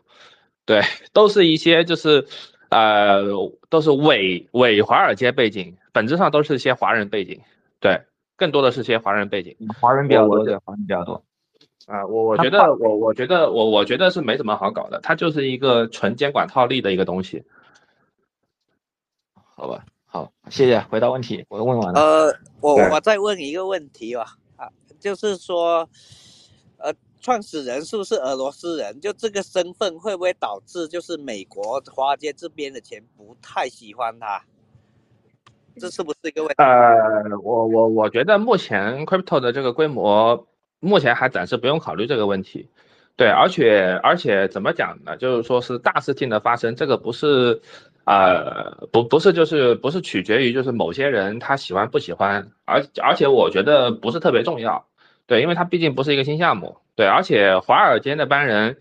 S2: 对，都是一些就是，呃，都是伪伪华尔街背景，本质上都是一些华人背景。对，更多的是些华人背景，
S6: 华人比较多，对，华人比较多。
S2: 啊，我我觉得我我觉得我我觉得是没什么好搞的，它就是一个纯监管套利的一个东西。
S6: 好吧，好，谢谢。回答问题，我问完了。
S4: 呃，我我再问一个问题吧，啊，就是说，呃。创始人是不是俄罗斯人？就这个身份会不会导致就是美国华尔街这边的钱不太喜欢他？这是不是一个问题？
S2: 呃，我我我觉得目前 crypto 的这个规模，目前还暂时不用考虑这个问题。对，而且而且怎么讲呢？就是说是大事情的发生，这个不是，呃，不不是就是不是取决于就是某些人他喜欢不喜欢，而而且我觉得不是特别重要。对，因为它毕竟不是一个新项目。对，而且华尔街那帮人，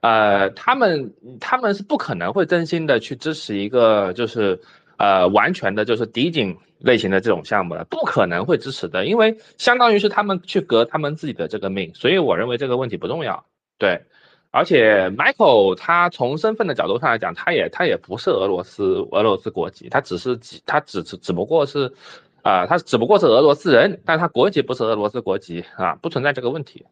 S2: 呃，他们他们是不可能会真心的去支持一个就是呃完全的就是低井类型的这种项目的，不可能会支持的，因为相当于是他们去革他们自己的这个命，所以我认为这个问题不重要。对，而且 Michael 他从身份的角度上来讲，他也他也不是俄罗斯俄罗斯国籍，他只是只他只只只不过是啊，他只不过是俄罗斯人，但他国籍不是俄罗斯国籍啊，不存在这个问题。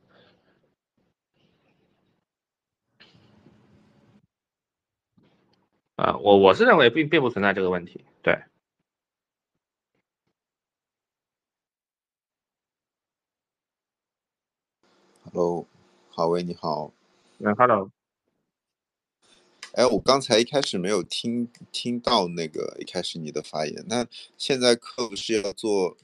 S2: 啊，我我是认为并并不存在这个问题，对。
S7: Hello，郝威你好。
S2: 嗯，Hello。
S7: 哎，我刚才一开始没有听听到那个一开始你的发言，那现在课是要做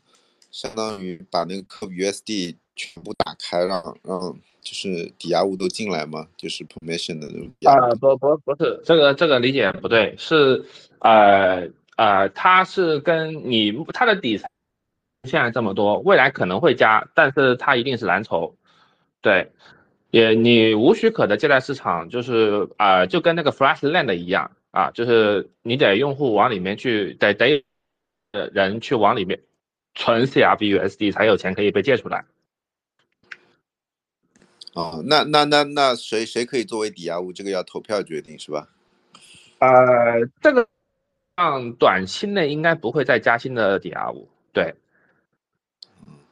S7: 相当于把那个 Curve USD 全部打开，让让就是抵押物都进来嘛，就是 permission 的那种。
S2: 啊，不不不是这个这个理解不对，是呃呃，它是跟你它的底层现在这么多，未来可能会加，但是它一定是蓝筹，对，也你无许可的借贷市场就是啊、就跟那个 Flash Land 一样啊，就是你得用户往里面去，得得呃人去往里面存 CRV USD 才有钱可以被借出来。
S7: 哦，那那那那谁谁可以作为抵押物？这个要投票决定是吧？
S2: 呃，这个像短期内应该不会再加新的抵押物，对。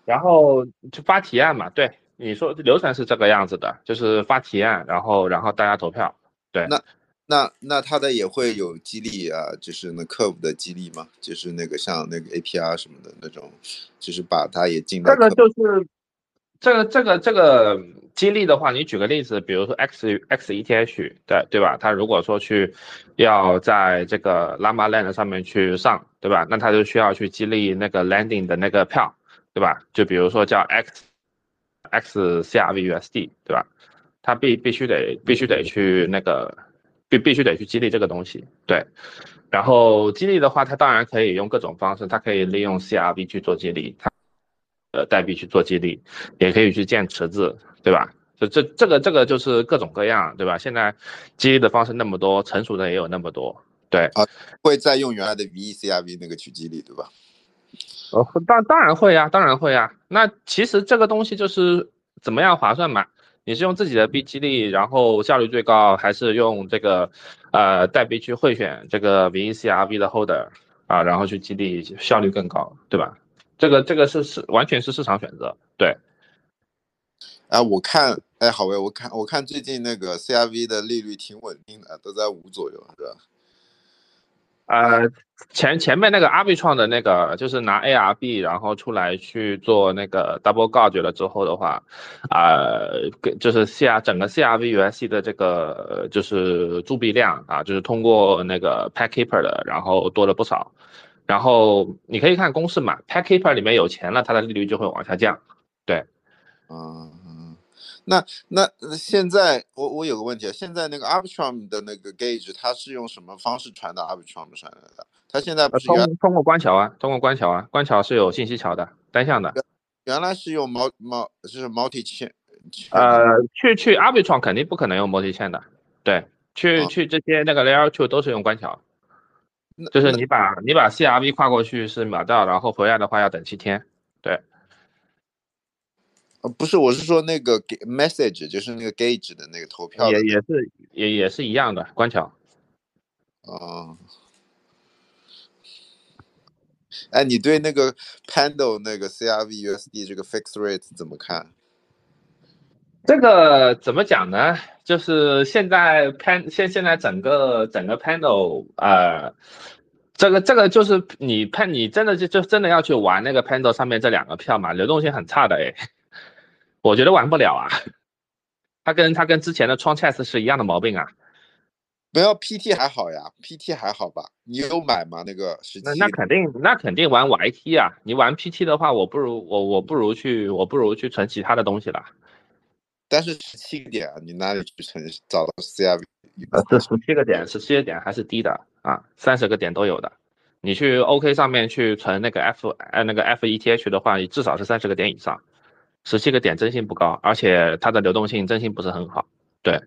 S2: 然后就发提案嘛，对，你说流程是这个样子的，就是发提案，然后然后大家投票，对。
S7: 那那那它的也会有激励啊，就是那 Curve 的激励嘛，就是那个像那个 APR 什么的那种，就是把它也进到
S2: 这个就是这个这个这个激励的话，你举个例子，比如说 X X ETH 对对吧？它如果说去要在这个 Llama Land 上面去上，对吧？那它就需要去激励那个 landing 的那个票，对吧？就比如说叫 X X CRV USD，对吧？它必必须得必须得去那个必必须得去激励这个东西，对。然后激励的话，它当然可以用各种方式，它可以利用 CRV 去做激励，它呃代币去做激励，也可以去建池子，对吧？就这这个这个就是各种各样，对吧？现在激励的方式那么多，成熟的也有那么多，对啊。
S7: 会再用原来的 VECRV 那个去激励，对吧？
S2: 呃，当当然会呀，当然会呀。那其实这个东西就是怎么样划算嘛？你是用自己的币激励，然后效率最高，还是用这个呃代币去贿选这个 VCRV 的 holder 啊，然后去激励效率更高，对吧？这个这个是是完全是市场选择，对。
S7: 哎，我看，哎，好喂，我看我看最近那个 CRV 的利率挺稳定的，都在五左右，是吧？
S2: 呃，前前面那个阿币创的那个，就是拿 ARB 然后出来去做那个 double gauge 了之后的话，呃，给就是 CR 整个 CRV USC 的这个就是铸币量啊，就是通过那个 Packkeeper 的，然后多了不少。然后你可以看公式嘛，Packkeeper 里面有钱了，它的利率就会往下降。对，
S7: 嗯，那那那现在我我有个问题啊，现在那个 Arbitrum 的那个 gauge 它是用什么方式传到 Arbitrum 上来的？它现在不
S2: 呃
S7: 是原
S2: 通通过关桥啊，通过关桥啊，关桥是有信息桥的，单向的。
S7: 原来是用 mul mul 就是 multi chain，
S2: 呃，去去 Arbitrum 肯定不可能用 multi chain 的，对，去、
S7: 啊
S2: 去这些那个 Layer Two 都是用关桥，就是你把你把 CRV 跨过去是秒到，然后回来的话要等七天，对，
S7: 呃不是，我是说那个 ga- message 就是那个 gauge 的那个投票
S2: 也也是也也是一样的关桥。
S7: 啊。哎，你对那个 Pando 那个 CRV USD 这个 fixed rate 怎么看？
S2: 这个怎么讲呢？就是现在 pan 现现在整个整个 panel 呃，这个这个就是你 pan 你真的就就真的要去玩那个 panel 上面这两个票嘛，流动性很差的哎，我觉得玩不了啊。它跟它跟之前的窗 chess 是一样的毛病啊。
S7: 没有 PT 还好呀，PT 还好吧？你有买吗？那个十七
S2: 那？那肯定那肯定玩 YT 啊，你玩 PT 的话，我不如我我不如去我不如去存其他的东西了。
S7: 但是十七个点啊，你哪里去存找到 CRV？
S2: 呃，这十七个点，十七个点还是低的啊，三十个点都有的。你去 OK 上面去存那个 F 呃那个 FETH 的话，至少是三十个点以上，十七个点真心不高，而且它的流动性真心不是很好。对，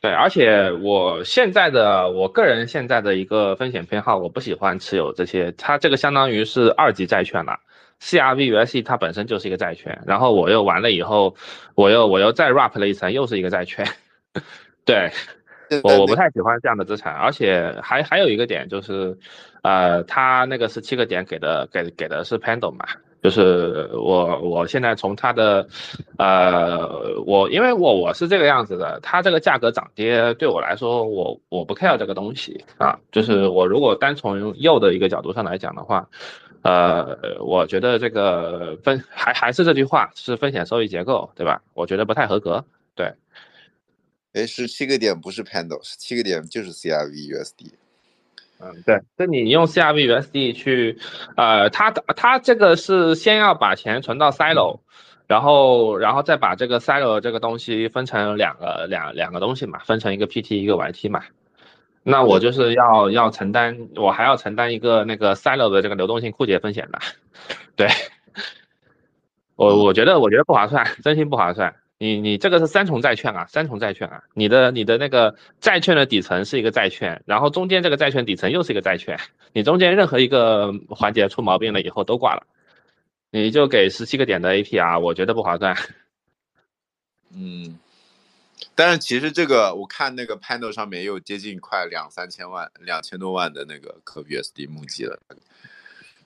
S2: 对，而且我现在的我个人现在的一个风险偏好，我不喜欢持有这些，它这个相当于是二级债券了。CRV USE 它本身就是一个债券，然后我又完了以后，我又我又再 wrap 了一层，又是一个债券。(laughs) 对我我不太喜欢这样的资产，而且还还有一个点就是，呃，他那个十七个点给的给给的是 Pando 嘛，就是我我现在从它的，呃，我因为我我是这个样子的，它这个价格涨跌对我来说，我我不 care 这个东西啊，就是我如果单从右的一个角度上来讲的话，呃，我觉得这个分还还是这句话，是风险收益结构，对吧？我觉得不太合格，对。
S7: 哎，十七个点不是 Pando，十七个点就是 CRV USD。
S2: 嗯，对，那你用 CRV USD 去，呃，它它这个是先要把钱存到 Silo，然后然后再把这个 Silo 这个东西分成两个两两个东西嘛，分成一个 PT 一个 YT 嘛。那我就是要要承担，我还要承担一个那个 Silo 的这个流动性枯竭风险的。(laughs) 对，我我觉得我觉得不划算，真心不划算。你你这个是三重债券啊，三重债券啊，你的你的那个债券的底层是一个债券，然后中间这个债券底层又是一个债券，你中间任何一个环节出毛病了以后都挂了，你就给十七个点的 APR，我觉得不划算。(laughs)
S7: 嗯，但是其实这个我看那个 panel 上面也有接近快两三千万、两千多万的那个 CUSD 募集了。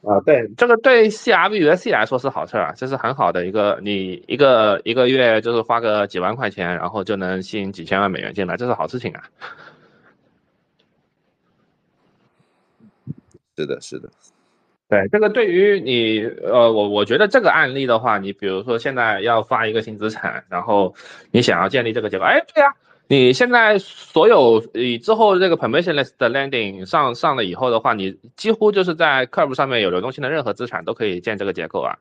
S2: 啊，对，这个对 CRV USD 来说是好事儿啊，这是很好的一个，你一个一个月就是花个几万块钱，然后就能吸引几千万美元进来，这是好事情啊。
S7: 是的，是的，
S2: 对，这个对于你，呃，我我觉得这个案例的话，你比如说现在要发一个新资产，然后你想要建立这个结构，哎，对呀。你现在所有你之后这个 permissionless 的 landing 上上了以后的话，你几乎就是在 curve 上面有流动性的任何资产都可以建这个结构啊，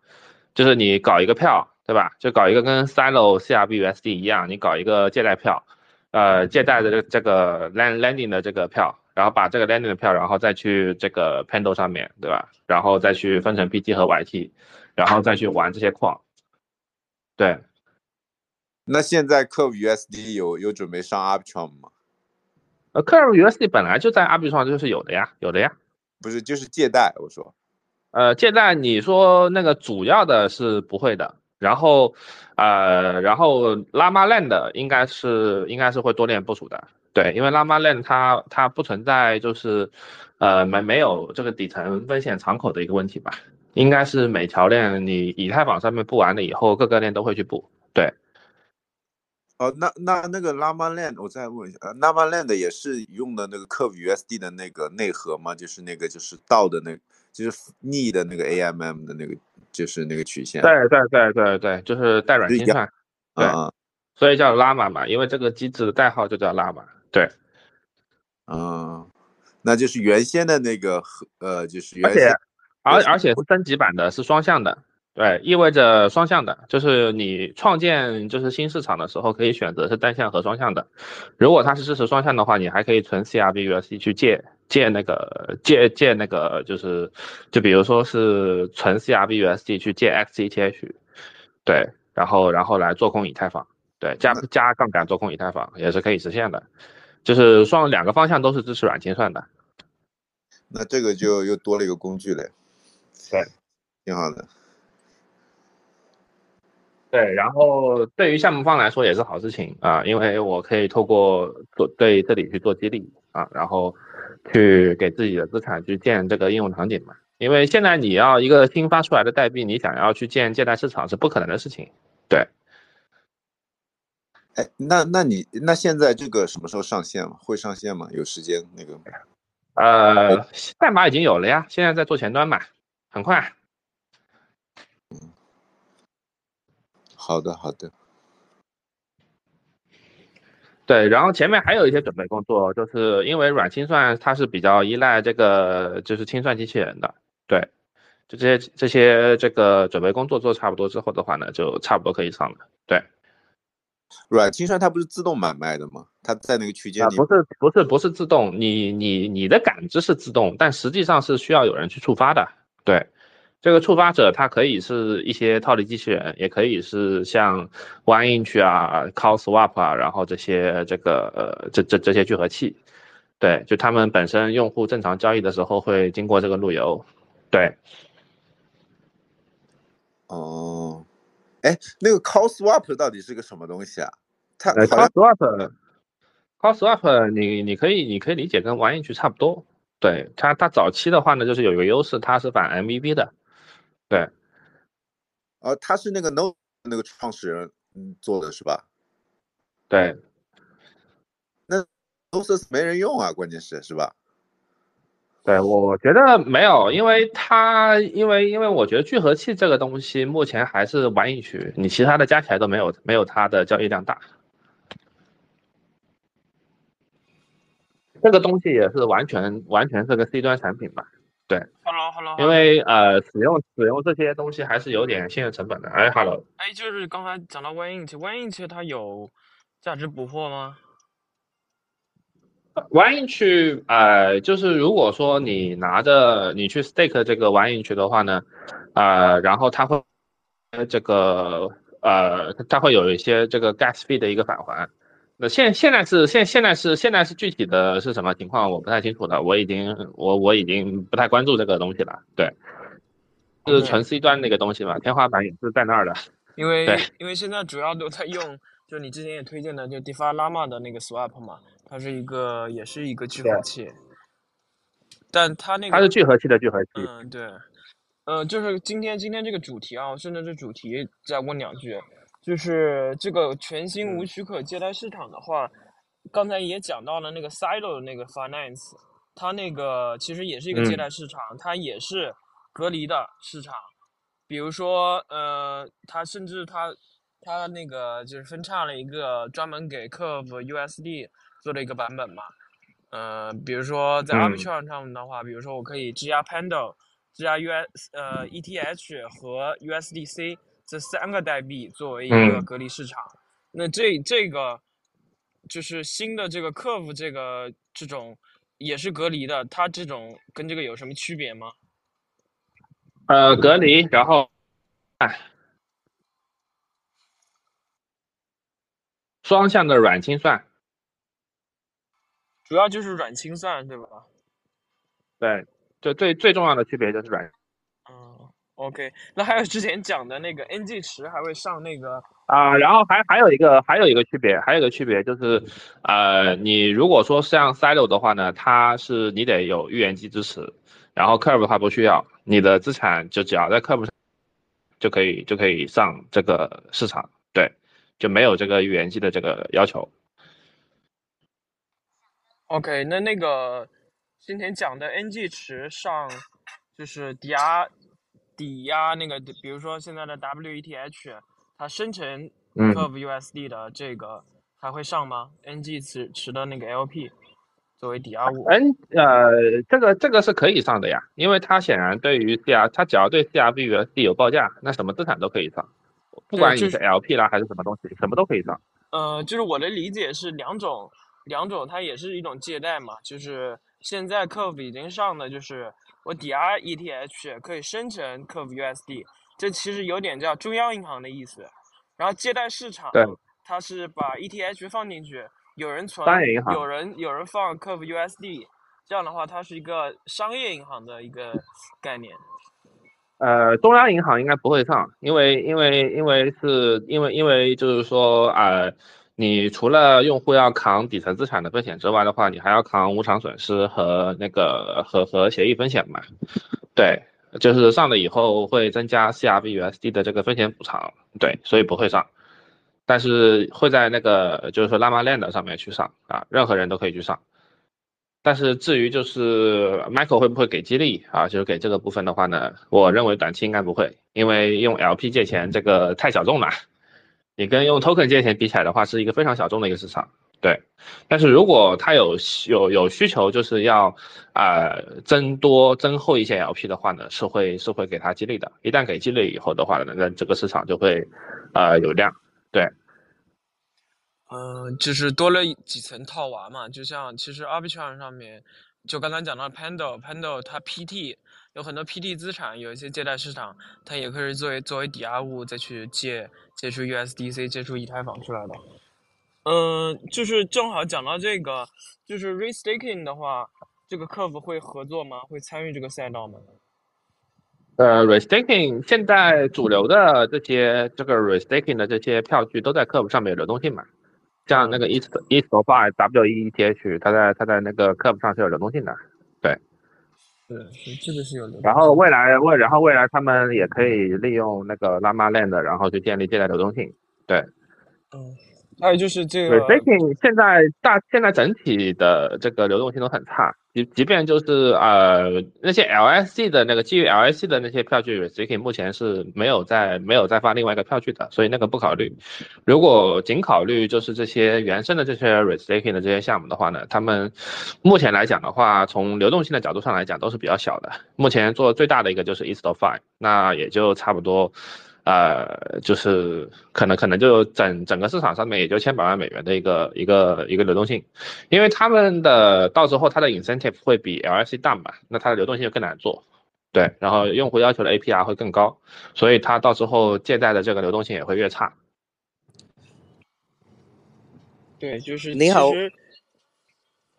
S2: 就是你搞一个票，对吧？就搞一个跟 Silo CRBUSD 一样，你搞一个借贷票，呃，借贷的这这个 land landing 的这个票，然后把这个 landing 的票，然后再去这个 Pendle 上面，对吧？然后再去分成 PT 和 YT，然后再去玩这些矿，对。
S7: 那现在 Curve USD 有有准备上 Arbitrum 吗？
S2: 呃，Curve USD 本来就在 Arbitrum 就是有的呀，有的呀。
S7: 不是，就是借贷，我说。
S2: 呃，借贷你说那个主要的是不会的，然后呃，然后 Llama Land 应该是应该是会多链部署的，对，因为 Llama Land 它它不存在就是呃没没有这个底层风险敞口的一个问题吧，应该是每条链你以太坊上面布完了以后，各个链都会去布，对。
S7: 哦，那那那个 Llama Land，我再问一下，呃，Llama Land 也是用的那个 Curve USD 的那个内核吗？就是那个就是倒的那，就是逆的那个 AMM 的那个，就是那个曲线。
S2: 对对对对对，就是带软心算。对，所以叫 Llama 嘛，因为这个机制的代号就叫 Llama。对。
S7: 嗯，那就是原先的那个和呃，就是原
S2: 先，而而且是升级版的，是双向的。对，意味着双向的，就是你创建就是新市场的时候，可以选择是单向和双向的。如果它是支持双向的话，你还可以存 CRBUSD 去借借那个借借那个，就是就比如说是存 CRBUSD 去借 XETH，对，然后然后来做空以太坊，对，加加杠杆做空以太坊也是可以实现的，就是双两个方向都是支持软清算的。
S7: 那这个就又多了一个工具嘞，
S2: 对，
S7: 挺好的。
S2: 对，然后对于项目方来说也是好事情啊，因为我可以透过做对这里去做激励啊，然后去给自己的资产去建这个应用场景嘛。因为现在你要一个新发出来的代币，你想要去建借贷市场是不可能的事情。对。
S7: 哎，那那你那现在这个什么时候上线吗？会上线吗？有时间那个？
S2: 呃，代码已经有了呀，现在在做前端嘛，很快。
S7: 好的，好的。
S2: 对，然后前面还有一些准备工作，就是因为软清算它是比较依赖这个就是清算机器人的，对，就这些这些这个准备工作做差不多之后的话呢，就差不多可以上了。对，
S7: 软清算它不是自动买卖的吗？它在那个区间里，
S2: 不是不是不是自动，你你你的感知是自动，但实际上是需要有人去触发的，对。这个触发者，它可以是一些套利机器人，也可以是像 OneInch 啊、Call Swap 啊，然后这些这个呃这这这些聚合器，对，就他们本身用户正常交易的时候会经过这个路由，对。
S7: 哦，哎，那个 Call Swap 到底是个什么东西啊？它
S2: Call Swap，Call Swap 你你可以你可以理解跟 OneInch 差不多，对它它早期的话呢，就是有一个优势，它是反 MVB 的。对，
S7: 呃，他是那个 No 那个创始人嗯做的是吧？
S2: 对，
S7: 那 Nosis 没人用啊，关键是是吧？
S2: 对，我觉得没有，因为它因为因为我觉得聚合器这个东西目前还是玩一局，你其他的加起来都没有没有它的交易量大。这个东西也是完全完全是个 C 端产品吧？对
S8: ，Hello Hello，
S2: 因为呃使用使用这些东西还是有点信任成本的。哎，Hello，
S8: 哎，就是刚才讲到 One Inch，One Inch 它有价值捕获吗
S2: ？One inch，呃，就是如果说你拿着你去 stake 这个 One inch 的话呢，呃，然后它会呃这个呃，它会有一些这个 gas fee 的一个返还。那现现在是现现在是现在是具体的是什么情况，我不太清楚了，我已经我我已经不太关注这个东西了。对，就是纯 C 端那个东西嘛，天花板也是在那儿的。
S8: 因为
S2: 对
S8: 因为现在主要都在用，就你之前也推荐的，就 DeFi Llama 的那个 Swap 嘛，它是一个也是一个聚合器，但它那个
S2: 它是聚合器的聚合器。
S8: 嗯，对，呃，就是今天今天这个主题啊，我顺着这主题再问两句，就是这个全新无许可借贷市场的话，刚才也讲到了那个 Silo 的那个 Finance，它那个其实也是一个借
S2: 嗯。
S8: 贷市场，它也是隔离的市场，比如说呃，它甚至它它那个就是分叉了一个专门给 Curve USD 做的一个版本嘛。呃，比如说在
S2: 嗯。
S8: Arbitrum 上面的话，比如说我可以质押 Pando、质押 US 呃 ETH 和 USDC 这三个代币作为一个
S2: 嗯
S8: 隔离市场。那这这个就是新的这个 Curve 这个这种也是隔离的，它这种跟这个有什么区别吗？
S2: 呃，隔离，然后，哎，双向的软清算，
S8: 主要就是软清算，对吧？
S2: 对，就最最重要的区别就是软
S8: 嗯，OK。那还有之前讲的那个 NG 池还会上那个
S2: 啊、然后还还有一个还有一个区别，还有一个区别就是，呃，你如果说像 Silo 的话呢，它是你得有预言机支持，然后 Curve 的话不需要，你的资产就只要在 Curve 上就可以就可以上这个市场，对，就没有这个预言机的这个要求。
S8: OK，那那个今天讲的 NG 池上就是抵押抵押那个，比如说现在的 WETH，它生成
S2: 嗯
S8: Curve USD 的这个还会上吗？NG 池池的那个 LP 作为抵押物。
S2: ？N，呃，这个这个是可以上的呀，因为它显然对于 CR，它只要对 CRV USD 有报价，那什么资产都可以上，不管你是 LP 啦还是什么东西，什么都可以上。
S8: 呃，就是我的理解是两种，两种它也是一种借贷嘛，就是现在 Curve 已经上的就是我抵押 ETH 可以生成 Curve USD，这其实有点叫中央银行的意思。然后借贷市场
S2: 对，
S8: 它是把 ETH 放进去，有人存有人有人放 Curve USD，这样的话它是一个商业银行的一个概念。
S2: 呃，中央银行应该不会上，因为因为因为是因为因为就是说呃，你除了用户要扛底层资产的风险之外的话，你还要扛无偿损失和那个和和协议风险嘛。对，就是上了以后会增加 CRV USD 的这个风险补偿，对，所以不会上，但是会在那个就是说 Llama Land 上面去上啊，任何人都可以去上。但是至于就是 Michael 会不会给激励啊，就是给这个部分的话呢，我认为短期应该不会，因为用 LP 借钱这个太小众了，你跟用 Token 借钱比起来的话，是一个非常小众的一个市场。对，但是如果他有有有需求，就是要呃增多增厚一些 LP 的话呢，是会是会给他激励的。一旦给激励以后的话呢，那这个市场就会呃有量。对，
S8: 嗯，就是多了几层套娃嘛，就像其实 Arbitrum 上面，就刚才讲到 Pando，Pando 它 PT 有很多 PD 资产，有一些借贷市场，它也可以作为作为抵押物再去借借出 USDC，借出以太坊出来的。嗯，就是正好讲到这个，就是 restaking 的话，这个 Curve 会合作吗？会参与这个赛道吗？
S2: 呃，restaking 现在主流的这些这个 restaking 的这些票据都在 Curve 上面有流动性嘛，像那个 East East of I W E T H，它在它在那个 Curve 上是有流动性的。
S8: 是是，这个是有流动
S2: 然后未来未然后未来他们也可以利用那个 Llama Land，然后去建立借贷流动性。对，
S8: 嗯，还有就是这个
S2: Restaking 现在大现在整体的这个流动性都很差，即即便就是呃那些 LSC 的那个基于 LSC 的那些票据 Restaking 目前是没有在没有再发另外一个票据的，所以那个不考虑。如果仅考虑就是这些原生的这些 Restaking 的这些项目的话呢，他们目前来讲的话，从流动性的角度上来讲都是比较小的。目前做最大的一个就是 EastFi，那也就差不多。呃，就是可能可能就整整个市场上面也就千百万美元的一个一个一个流动性，因为他们的到时候它的 incentive 会比 LSC 大嘛，那它的流动性就更难做，对，然后用户要求的 APR 会更高，所以它到时候借贷的这个流动性也会越差。
S8: 对，就是
S4: 你好
S8: 其实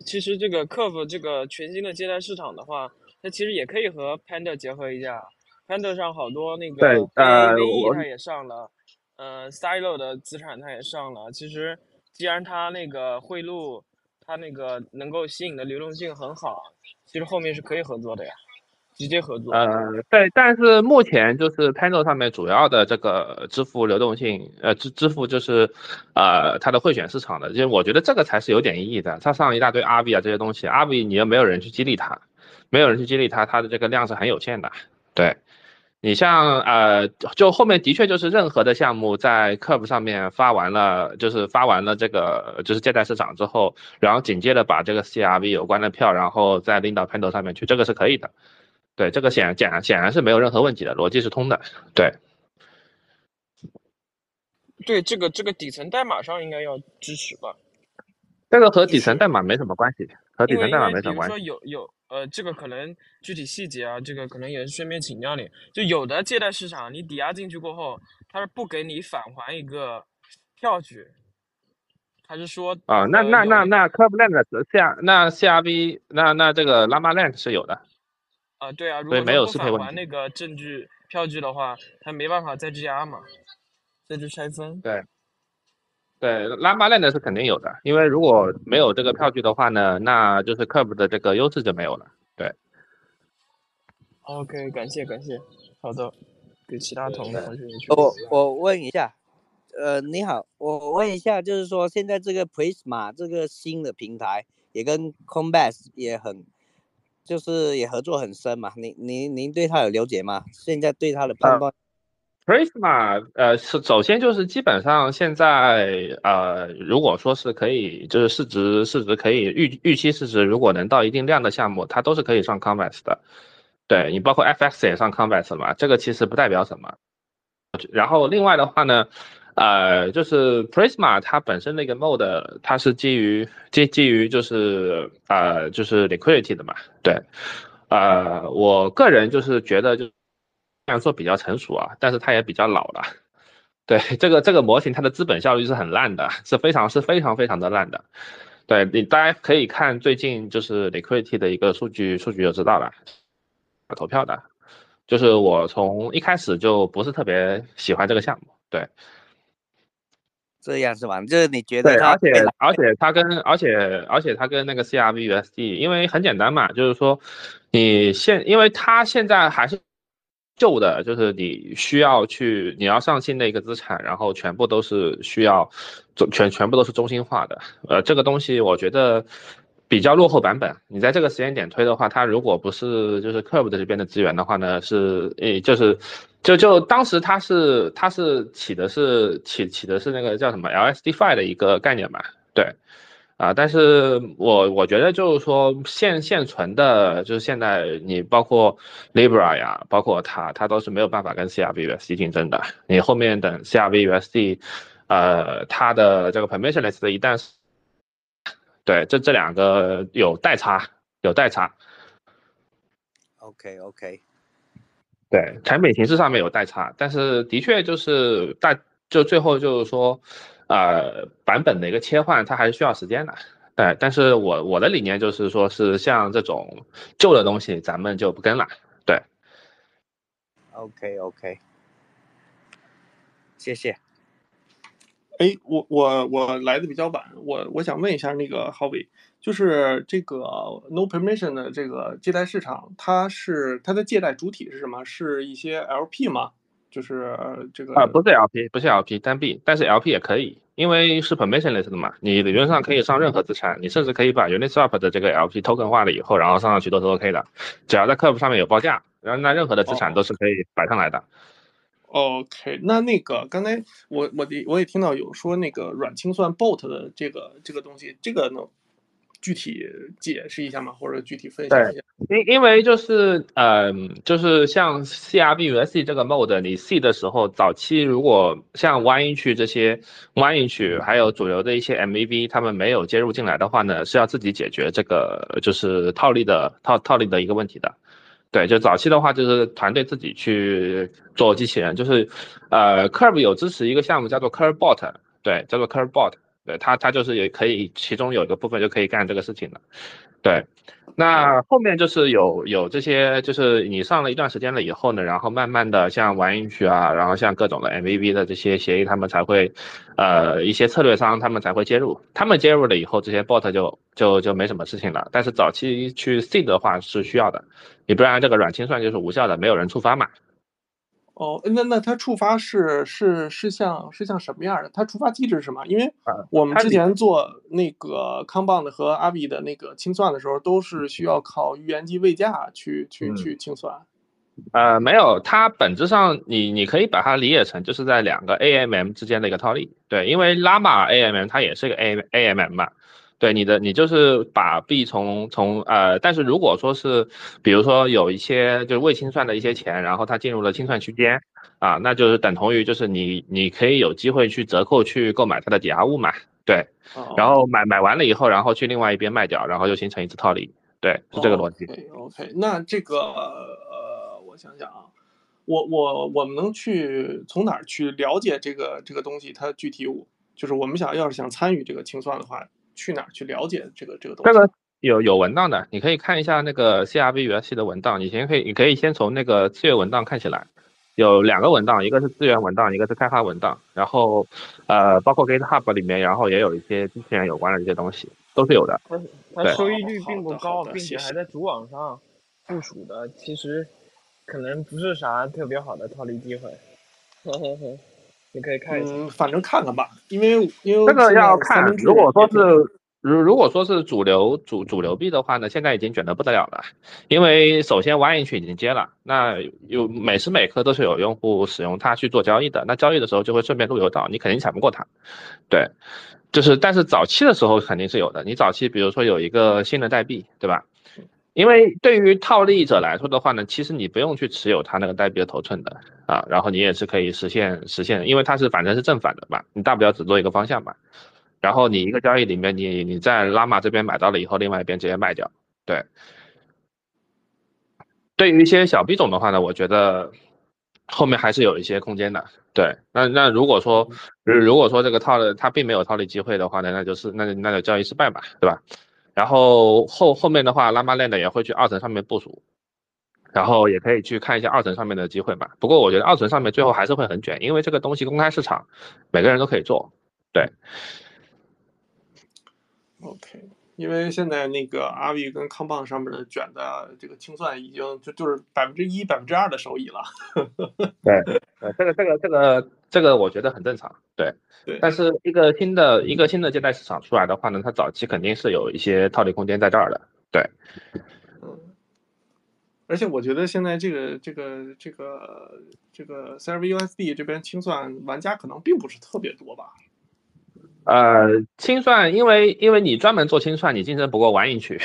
S8: 其实这个 Curve 这个全新的借贷市场的话，它其实也可以和 Panda 结合一下。Panda 上好多那个
S2: 对呃
S8: 它也上了，呃，Silo 的资产它也上了。其实既然它那个汇入，它那个能够吸引的流动性很好，其实后面是可以合作的呀，直接合作。
S2: 呃，对，但是目前就是 Panda 上面主要的这个支付流动性，呃，支支付就是，呃，它的汇选市场的，因为我觉得这个才是有点意义的。它上一大堆 RV 啊这些东西，RV 你又没有人去激励它，没有人去激励它，它的这个量是很有限的。对，你像呃，就后面的确就是任何的项目在 Curve 上面发完了，就是发完了这个就是借贷市场之后，然后紧接着把这个 CRV 有关的票，然后再拎到 Panel 上面去，这个是可以的。对，这个显显然显然是没有任何问题的，逻辑是通的。对，
S8: 对，这个这个底层代码上应该要支持吧？
S2: 这个和底层代码没什么关系，和底层代码没什么关系。
S8: 说有有呃，这个可能具体细节啊，这个可能也是顺便请教你。就有的借贷市场，你抵押进去过后，他是不给你返还一个票据，他是说
S2: 啊，那那那那 Curveland 的 C 那 CRV 那那这个 Llama Land 是有的，
S8: 啊，对啊，如
S2: 果没有
S8: 返。还那个证据票据的话，他没办法再质押嘛，再去拆分。
S2: 对对，Llama Land 是肯定有的，因为如果没有这个票据的话呢，那就是 Curve 的这个优势就没有了。对
S8: OK，感谢感谢，好的，给其他同学
S4: 我
S8: 问一下。
S4: 我问一下，呃，你好，我问一下，就是说现在这个 Prisma 这个新的平台也跟 Coinbase 也很，就是也合作很深嘛，您您您对它有了解吗？现在对它的判
S2: 呃
S4: 断，
S2: Prisma 呃是首先就是基本上现在呃如果说是可以就是市值市值可以预预期市值如果能到一定量的项目，它都是可以上 Coinbase 的。对你包括 FX 也上 Coinbase 了嘛，这个其实不代表什么。然后另外的话呢，呃，就是 Prisma 它本身那个 mode 它是基于基基于就是呃就是 liquidity 的嘛，对，呃，我个人就是觉得就然说比较成熟啊，但是它也比较老了。(laughs) 对这个这个模型，它的资本效率是很烂的，是非常是非常非常的烂的。对你大家可以看最近就是 liquidity 的一个数据数据就知道了，投票的。就是我从一开始就不是特别喜欢这个项目，对
S4: 这样是吧？就是你觉得
S2: 对，
S4: 它
S2: 而且而且它跟而且而且它跟那个 CRV USD，因为很简单嘛，就是说你现因为它现在还是旧的，就是你需要去你要上新的一个资产，然后全部都是需要中全全部都是中心化的，呃，这个东西我觉得。比较落后版本，你在这个时间点推的话，它如果不是就是 Curve 的这边的资源的话呢，是诶就是就就当时它是它是起的是起起的是那个叫什么 LSDFi 的一个概念嘛，对，啊，但是我我觉得就是说现现存的，就是现在你包括 Libra 呀，包括它，它都是没有办法跟 CRV-USD 竞争的。你后面等 CRV-USD，呃，它的这个 permissionless 的一旦是对，这这两个有代差，有代差
S4: ，OK OK，
S2: 对，产品形式上面有代差，但是的确就是大就最后就是说，呃，版本的一个切换，它还是需要时间的。对，但是我我的理念就是说，是像这种旧的东西，咱们就不跟了。对
S4: ，OK OK，谢谢。
S9: 哎，我我我来的比较晚，我我想问一下那个郝伟，就是这个 no permission 的这个借贷市场，它是它的借贷主体是什么？是一些 LP 吗？就是这个
S2: 啊，不是 LP，不是 LP 单币，但是 LP 也可以，因为是 permissionless 的嘛，你理论上可以上任何资产，你甚至可以把 Uniswap 的这个 LP token 化了以后，然后上上去都是 OK 的，只要在 Curve 上面有报价，然后那任何的资产都是可以摆上来的。
S9: OK，那那个刚才我我的我也听到有说那个软清算 bot 的这个这个东西，这个能具体解释一下吗？或者具体分析一下？
S2: 因因为就是嗯、就是像 CRB USD 这个 mode，你 C 的时候，早期如果像 One Inch 这些 One Inch 还有主流的一些 MVV，他们没有接入进来的话呢，是要自己解决这个就是套利的套套利的一个问题的。对，就早期的话，就是团队自己去做机器人，就是呃，Curve 有支持一个项目叫做 Curve Bot，对，叫做 Curve Bot，对，它它就是也可以，其中有一个部分就可以干这个事情的，对。那后面就是有有这些，就是你上了一段时间了以后呢，然后慢慢的像玩音区啊，然后像各种的 MVP 的这些协议，他们才会，呃，一些策略商他们才会接入，他们接入了以后，这些 bot 就就就没什么事情了。但是早期去 seed 的话是需要的，你不然这个软清算就是无效的，没有人触发嘛。
S9: 哦，那那它触发是是是像是像什么样的？它触发机制是什么？因为
S2: 啊
S9: 我们之前做那个康棒的和阿比的那个清算的时候，都是需要靠预言机位价去去
S2: 嗯
S9: 去清算。
S2: 呃，没有，它本质上你你可以把它理解成就是在两个 AMM 之间的一个套利，对，因为 Llama AMM 它也是个 A AMM 嘛，对，你的你就是把币从从呃，但是如果说是比如说有一些就是未清算的一些钱，然后它进入了清算区间啊，那就是等同于就是你你可以有机会去折扣去购买它的抵押物嘛，对，
S9: 哦
S2: 然后买买完了以后，然后去另外一边卖掉，然后就形成一次套利，对，是这个逻辑。
S9: OK OK，那这个呃，我想想啊，我我我们能去从哪儿去了解这个这个东西？它具体就是我们想要是想参与这个清算的话，去哪儿去了解这个这个东西？
S2: 这个有有文档的，你可以看一下那个 CRV 元系的文档。你先可以，你可以先从那个资源文档看起来，有两个文档，一个是资源文档，一个是开发文档。然后，呃，包括 GitHub 里面，然后也有一些机器人有关的这些东西，都是有的。
S8: 它它收益率并不高并且还在主网上部署的，其实可能不是啥特别好的套利机会。呵呵呵，你可以看一下。
S9: 嗯，反正看看吧，因为因为
S2: 这个要看如果说是如如果说是主流主主流币的话呢，现在已经卷得不得了了，因为首先 One Inch 已经接了，那有每时每刻都是有用户使用它去做交易的，那交易的时候就会顺便路由到，你肯定抢不过它，对，就是但是早期的时候肯定是有的，你早期比如说有一个新的代币，对吧？因为对于套利者来说的话呢，其实你不用去持有它那个代币的头寸的啊，然后你也是可以实现实现，因为它是反正是正反的嘛，你大不了只做一个方向嘛。然后你一个交易里面，你你在拉玛这边买到了以后，另外一边直接卖掉。对，对于一些小币种的话呢，我觉得后面还是有一些空间的。对，那那如果说如果说这个套的它并没有套利机会的话呢，那就是那那就交易失败吧，对吧？然后后后面的话，拉玛 land 也会去二层上面部署，然后也可以去看一下二层上面的机会嘛。不过我觉得二层上面最后还是会很卷，因为这个东西公开市场，每个人都可以做。对。
S9: OK，因为现在那个阿 V 跟康棒上面的卷的这个清算已经就就是百分之一、百分之二的收益了。(laughs)
S2: 对，呃，这个这个这个这个我觉得很正常，对。
S9: 对
S2: 但是一个新的一个新的借贷市场出来的话呢，它早期肯定是有一些套利空间在这儿的，对。
S9: 嗯，而且我觉得现在这个这个这个这个 CRVUSD 这边清算玩家可能并不是特别多吧？
S2: 呃，清算，因为因为你专门做清算，你竞争不过玩一区，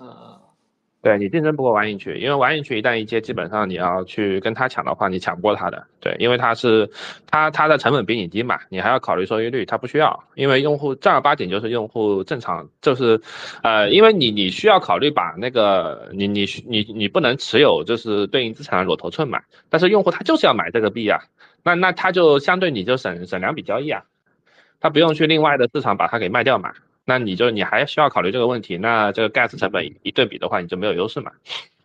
S9: 嗯，
S2: 对你竞争不过玩赢区，因为玩赢区一旦一接，基本上你要去跟他抢的话，你抢不过他的，对，因为他是他他的成本比你低嘛，你还要考虑收益率，他不需要，因为用户正儿八经就是用户正常，就是呃，因为你你需要考虑把那个你你你你不能持有就是对应资产的裸头寸嘛，但是用户他就是要买这个币啊，那那他就相对你就省省两笔交易啊。他不用去另外的市场把它给卖掉嘛，那你就你还需要考虑这个问题，那这个 gas 成本一对比的话，你就没有优势嘛。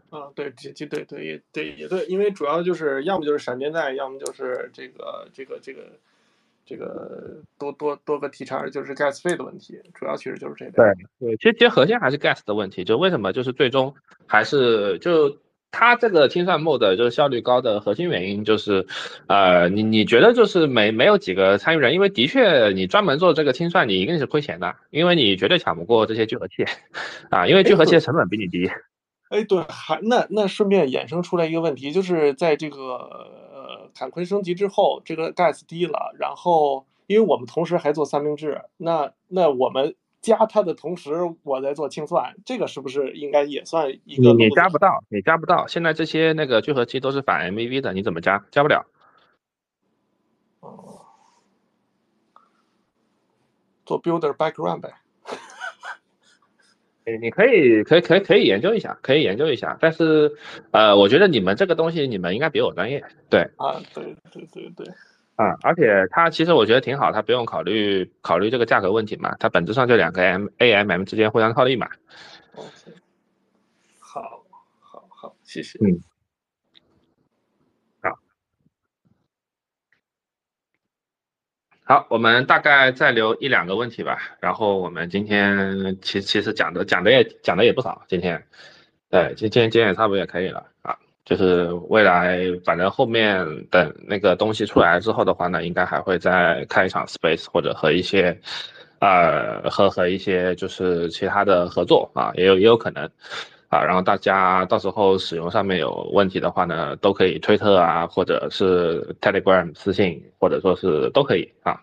S9: 啊，对，这这对对也对也对，因为主要就是要么就是闪电贷，要么就是这个这个这个这个多多多个 T 叉就是 gas 费的问题，主要其实就是这个。
S2: 对对，其实其实核心还是 gas 的问题，就为什么就是最终还是就它这个清算 mode 就是效率高的核心原因就是，呃，你你觉得就是没没有几个参与人，因为的确你专门做这个清算，你一定是亏钱的，因为你绝对抢不过这些聚合器，啊，因为聚合器的成本比你低。
S9: 哎，对，还那那顺便衍生出来一个问题，就是在这个呃坎昆升级之后，这个 gas 低了，然后因为我们同时还做三明治，那那我们。加它的同时，我在做清算，这个是不是应该也算一个？
S2: 你加不到，你加不到。现在这些那个聚合器都是反 MVV 的，你怎么加？加不了。
S9: 哦，做 builder background 呗。
S2: 你你可以可以可以可以研究一下，可以研究一下。但是呃，我觉得你们这个东西，你们应该比我专业。对。
S9: 啊，对对对对。
S2: 啊，而且它其实我觉得挺好，它不用考虑考虑这个价格问题嘛，它本质上就两个 M A M M 之间互相套利嘛。
S9: OK，好，好，好，谢谢。
S2: 嗯，好，好，我们大概再留一两个问题吧，然后我们今天其其实讲的讲的也讲的也不少，今天，对，今天今天也差不多也可以了啊。就是未来，反正后面等那个东西出来之后的话呢，应该还会再开一场 space，或者和一些，呃，和和一些就是其他的合作啊，也有也有可能，啊，然后大家到时候使用上面有问题的话呢，都可以推特啊，或者是 Telegram 私信，或者说是都可以啊。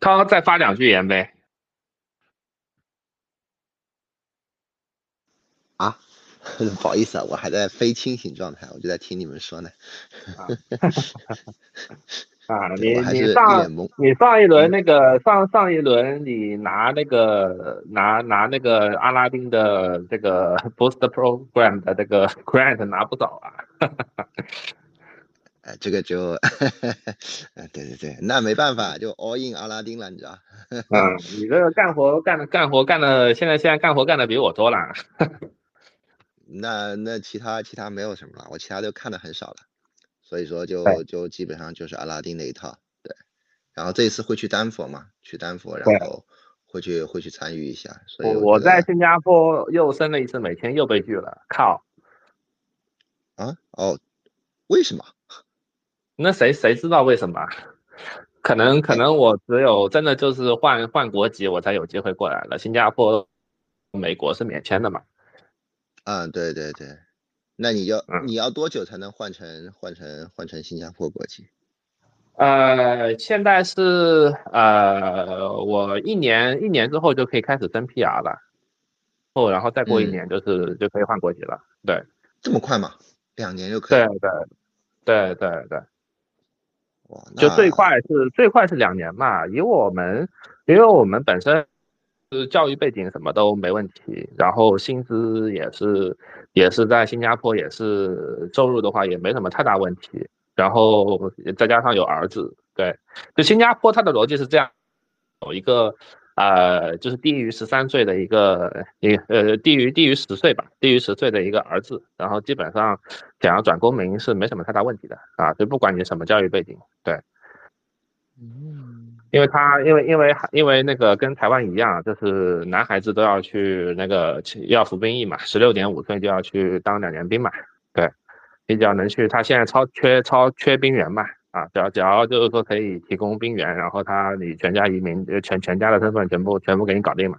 S2: 涛再发两句言呗。(laughs)
S3: 不好意思啊，我还在非清醒状态，我就在听你们说呢。
S2: 啊，(laughs) 你你上你上一轮那个上上一轮你拿那个拿拿那个阿拉丁的这个 (laughs) boost program 的这个 grant 拿不少啊。
S3: 哎，这个就，对对对，那没办法，就 all in 阿拉丁了，你知道？
S2: 嗯，你这个干活干的干活干的，现在现在干活干的比我多了。
S3: 那那其他其他没有什么了，我其他都看的很少了，所以说就就基本上就是阿拉丁那一套，对。然后这一次会去丹佛嘛？去丹佛，然后会去会去参与一下。所以
S2: 我在新加坡又申了一次，每天又被拒了，靠！
S3: 啊哦，为什么？
S2: 那谁谁知道为什么？可能可能我只有真的就是换换国籍，我才有机会过来了。新加坡、美国是免签的嘛？
S3: 嗯，对对对，那你要你要多久才能换成换成换成新加坡国籍？
S2: 呃，现在是呃，我一年一年之后就可以开始登 PR 了，哦，然后再过一年就是就可以换国籍了。对，
S3: 这么快吗？两年就可以？
S2: 对对对对对。哇，就最快是最快是两年嘛？以我们，因为我们本身。是教育背景什么都没问题，然后薪资也是也是在新加坡也是收入的话也没什么太大问题，然后再加上有儿子，对，就新加坡它的逻辑是这样，有一个呃就是低于十三岁的一个一呃低于低于十岁吧，低于十岁的一个儿子，然后基本上想要转公民是没什么太大问题的啊，就不管你什么教育背景，对。因为他因为因为因为那个跟台湾一样，就是男孩子都要去那个要服兵役嘛，十六点五岁就要去当两年兵嘛。对，你只要能去，他现在超缺超缺兵员嘛，啊，只要只要就是说可以提供兵员，然后他你全家移民，全全家的身份全部全部给你搞定嘛。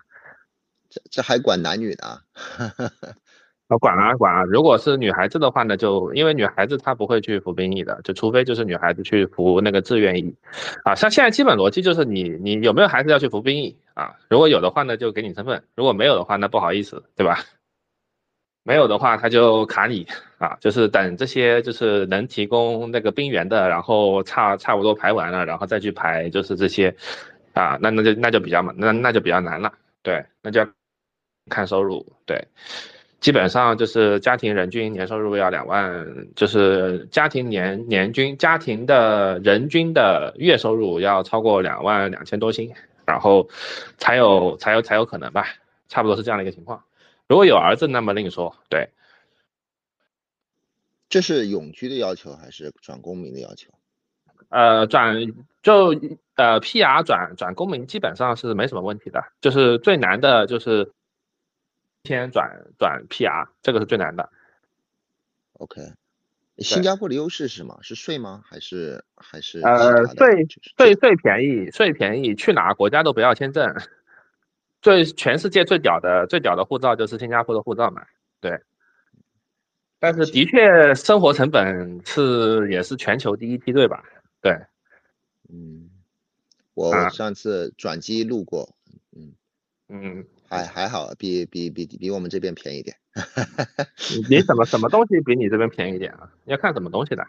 S3: 这这还管男女的？(laughs)
S2: 啊，管啊管啊！如果是女孩子的话呢，就因为女孩子她不会去服兵役的，就除非就是女孩子去服那个志愿役，啊，像现在基本逻辑就是你你有没有孩子要去服兵役啊？如果有的话呢，就给你身份；如果没有的话，那不好意思，对吧？(laughs) 没有的话他就卡你啊，就是等这些就是能提供那个兵员的，然后差差不多排完了，然后再去排就是这些，啊，那那就那就比较嘛那那就比较难了，对，那就要看收入，对。基本上就是家庭人均年收入要两万，就是家庭年年均家庭的人均的月收入要超过两万两千多薪，然后才有才有才有可能吧，差不多是这样的一个情况。如果有儿子，那么另说。对，
S3: 这是永居的要求还是转公民的要求？
S2: 呃，转就呃 PR 转转公民基本上是没什么问题的，就是最难的就是。签转转 PR，这个是最难的。
S3: OK，新加坡的优势是什么？是税吗？还是还是
S2: 呃，税税税便宜，税便宜，去哪国家都不要签证。最全世界最屌的最屌的护照就是新加坡的护照嘛，对。但是的确，生活成本是也是全球第一梯队吧？对，
S3: 嗯，我上次转机路过，嗯，
S2: 嗯，
S3: 还还好，比比比比我们这边便宜点。
S2: 你你什么什么东西比你这边便宜点啊？要看什么东西的。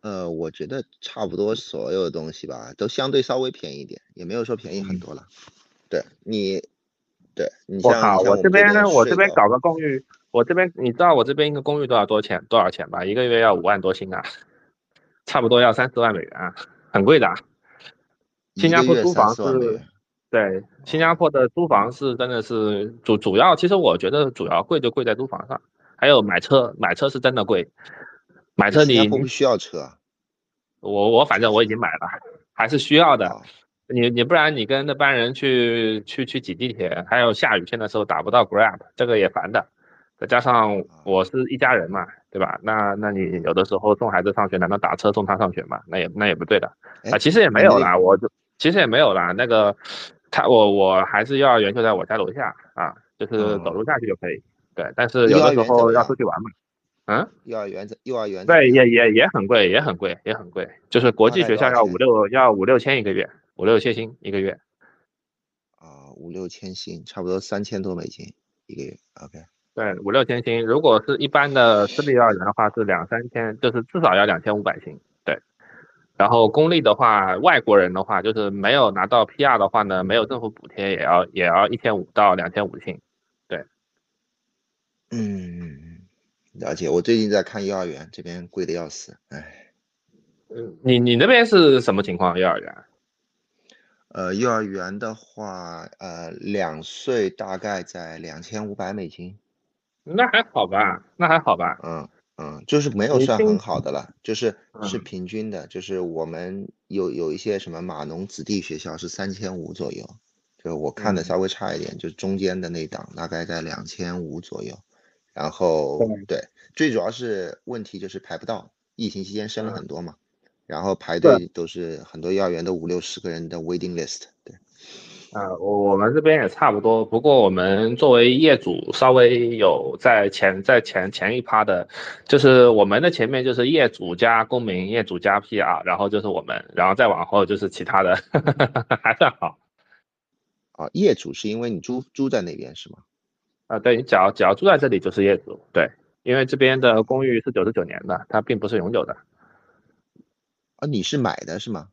S3: 呃，我觉得差不多所有东西吧，都相对稍微便宜一点，也没有说便宜很多了。对你，对你像
S2: 我靠，我
S3: 像我们
S2: 边我这边搞个公寓，我这边你知道我这边一个公寓多少多钱多少钱吧？一个月要五万多新啊，差不多要三四万美元啊，很贵的啊。新加坡租房是对，新加坡的租房是真的是主主要，其实我觉得主要贵就贵在租房上，还有买车，买车是真的贵，买车你
S3: 不需要车啊。
S2: 我我反正我已经买了，还是需要的。
S3: 啊
S2: 你你不然你跟那班人去去去挤地铁，还有下雨天的时候打不到 Grab，这个也烦的。再加上我是一家人嘛，对吧？那那你有的时候送孩子上学，难道打车送他上学吗？那也那也不对的
S3: 哎
S2: 啊。其实也没有啦，我就其实也没有啦。那个他我我还是幼儿园就在我家楼下啊，就是走路下去就可以。对，但是有的时候要出去玩嘛。嗯，
S3: 幼儿园在幼儿园
S2: 对，也也也很贵，也很贵，也很贵。就是国际学校要五六要五六千一个月，五六千薪一个月。
S3: 啊，五六千新，差不多三千多美金一个月。OK，
S2: 对，五六千薪。如果是一般的私立幼儿园的话，是两三千，就是至少要两千五百薪。对，然后公立的话，外国人的话，就是没有拿到 PR 的话呢，没有政府补贴，也要也要一千五到两千五薪。
S3: 嗯，了解。我最近在看幼儿园，这边贵的要死。哎，
S2: 嗯，你你那边是什么情况？幼儿园？
S3: 呃，幼儿园的话，呃，两岁大概在两千五百美金。
S2: 那还好吧，那还好吧。
S3: 嗯嗯，就是没有算很好的了，就是是
S2: 嗯。
S3: 平均的，就是我们有有一些什么码农子弟学校是三千五左右，就我看的
S2: 嗯。
S3: 稍微差一点，就中间的那档大概在两千五左右，然后对，最主要是问题就是排不到，疫情期间升了
S2: 嗯。
S3: 很多嘛，然后排队都是很多幼儿园都五六十个人的 waiting list，对，
S2: 啊，我我们这边也差不多，不过我们作为业主，稍微有在前在前前一趴的，就是我们的前面就是业主加公民，业主加 PR，然后就是我们，然后再往后就是其他的，(laughs) 还算好
S3: 啊，业主是因为你租租在那边是吗？
S2: 啊。对，你只要只要住在这里就是业主，对，因为这边的公寓是九十九年的，它并不是永久的。
S3: 啊，你是买的是吗？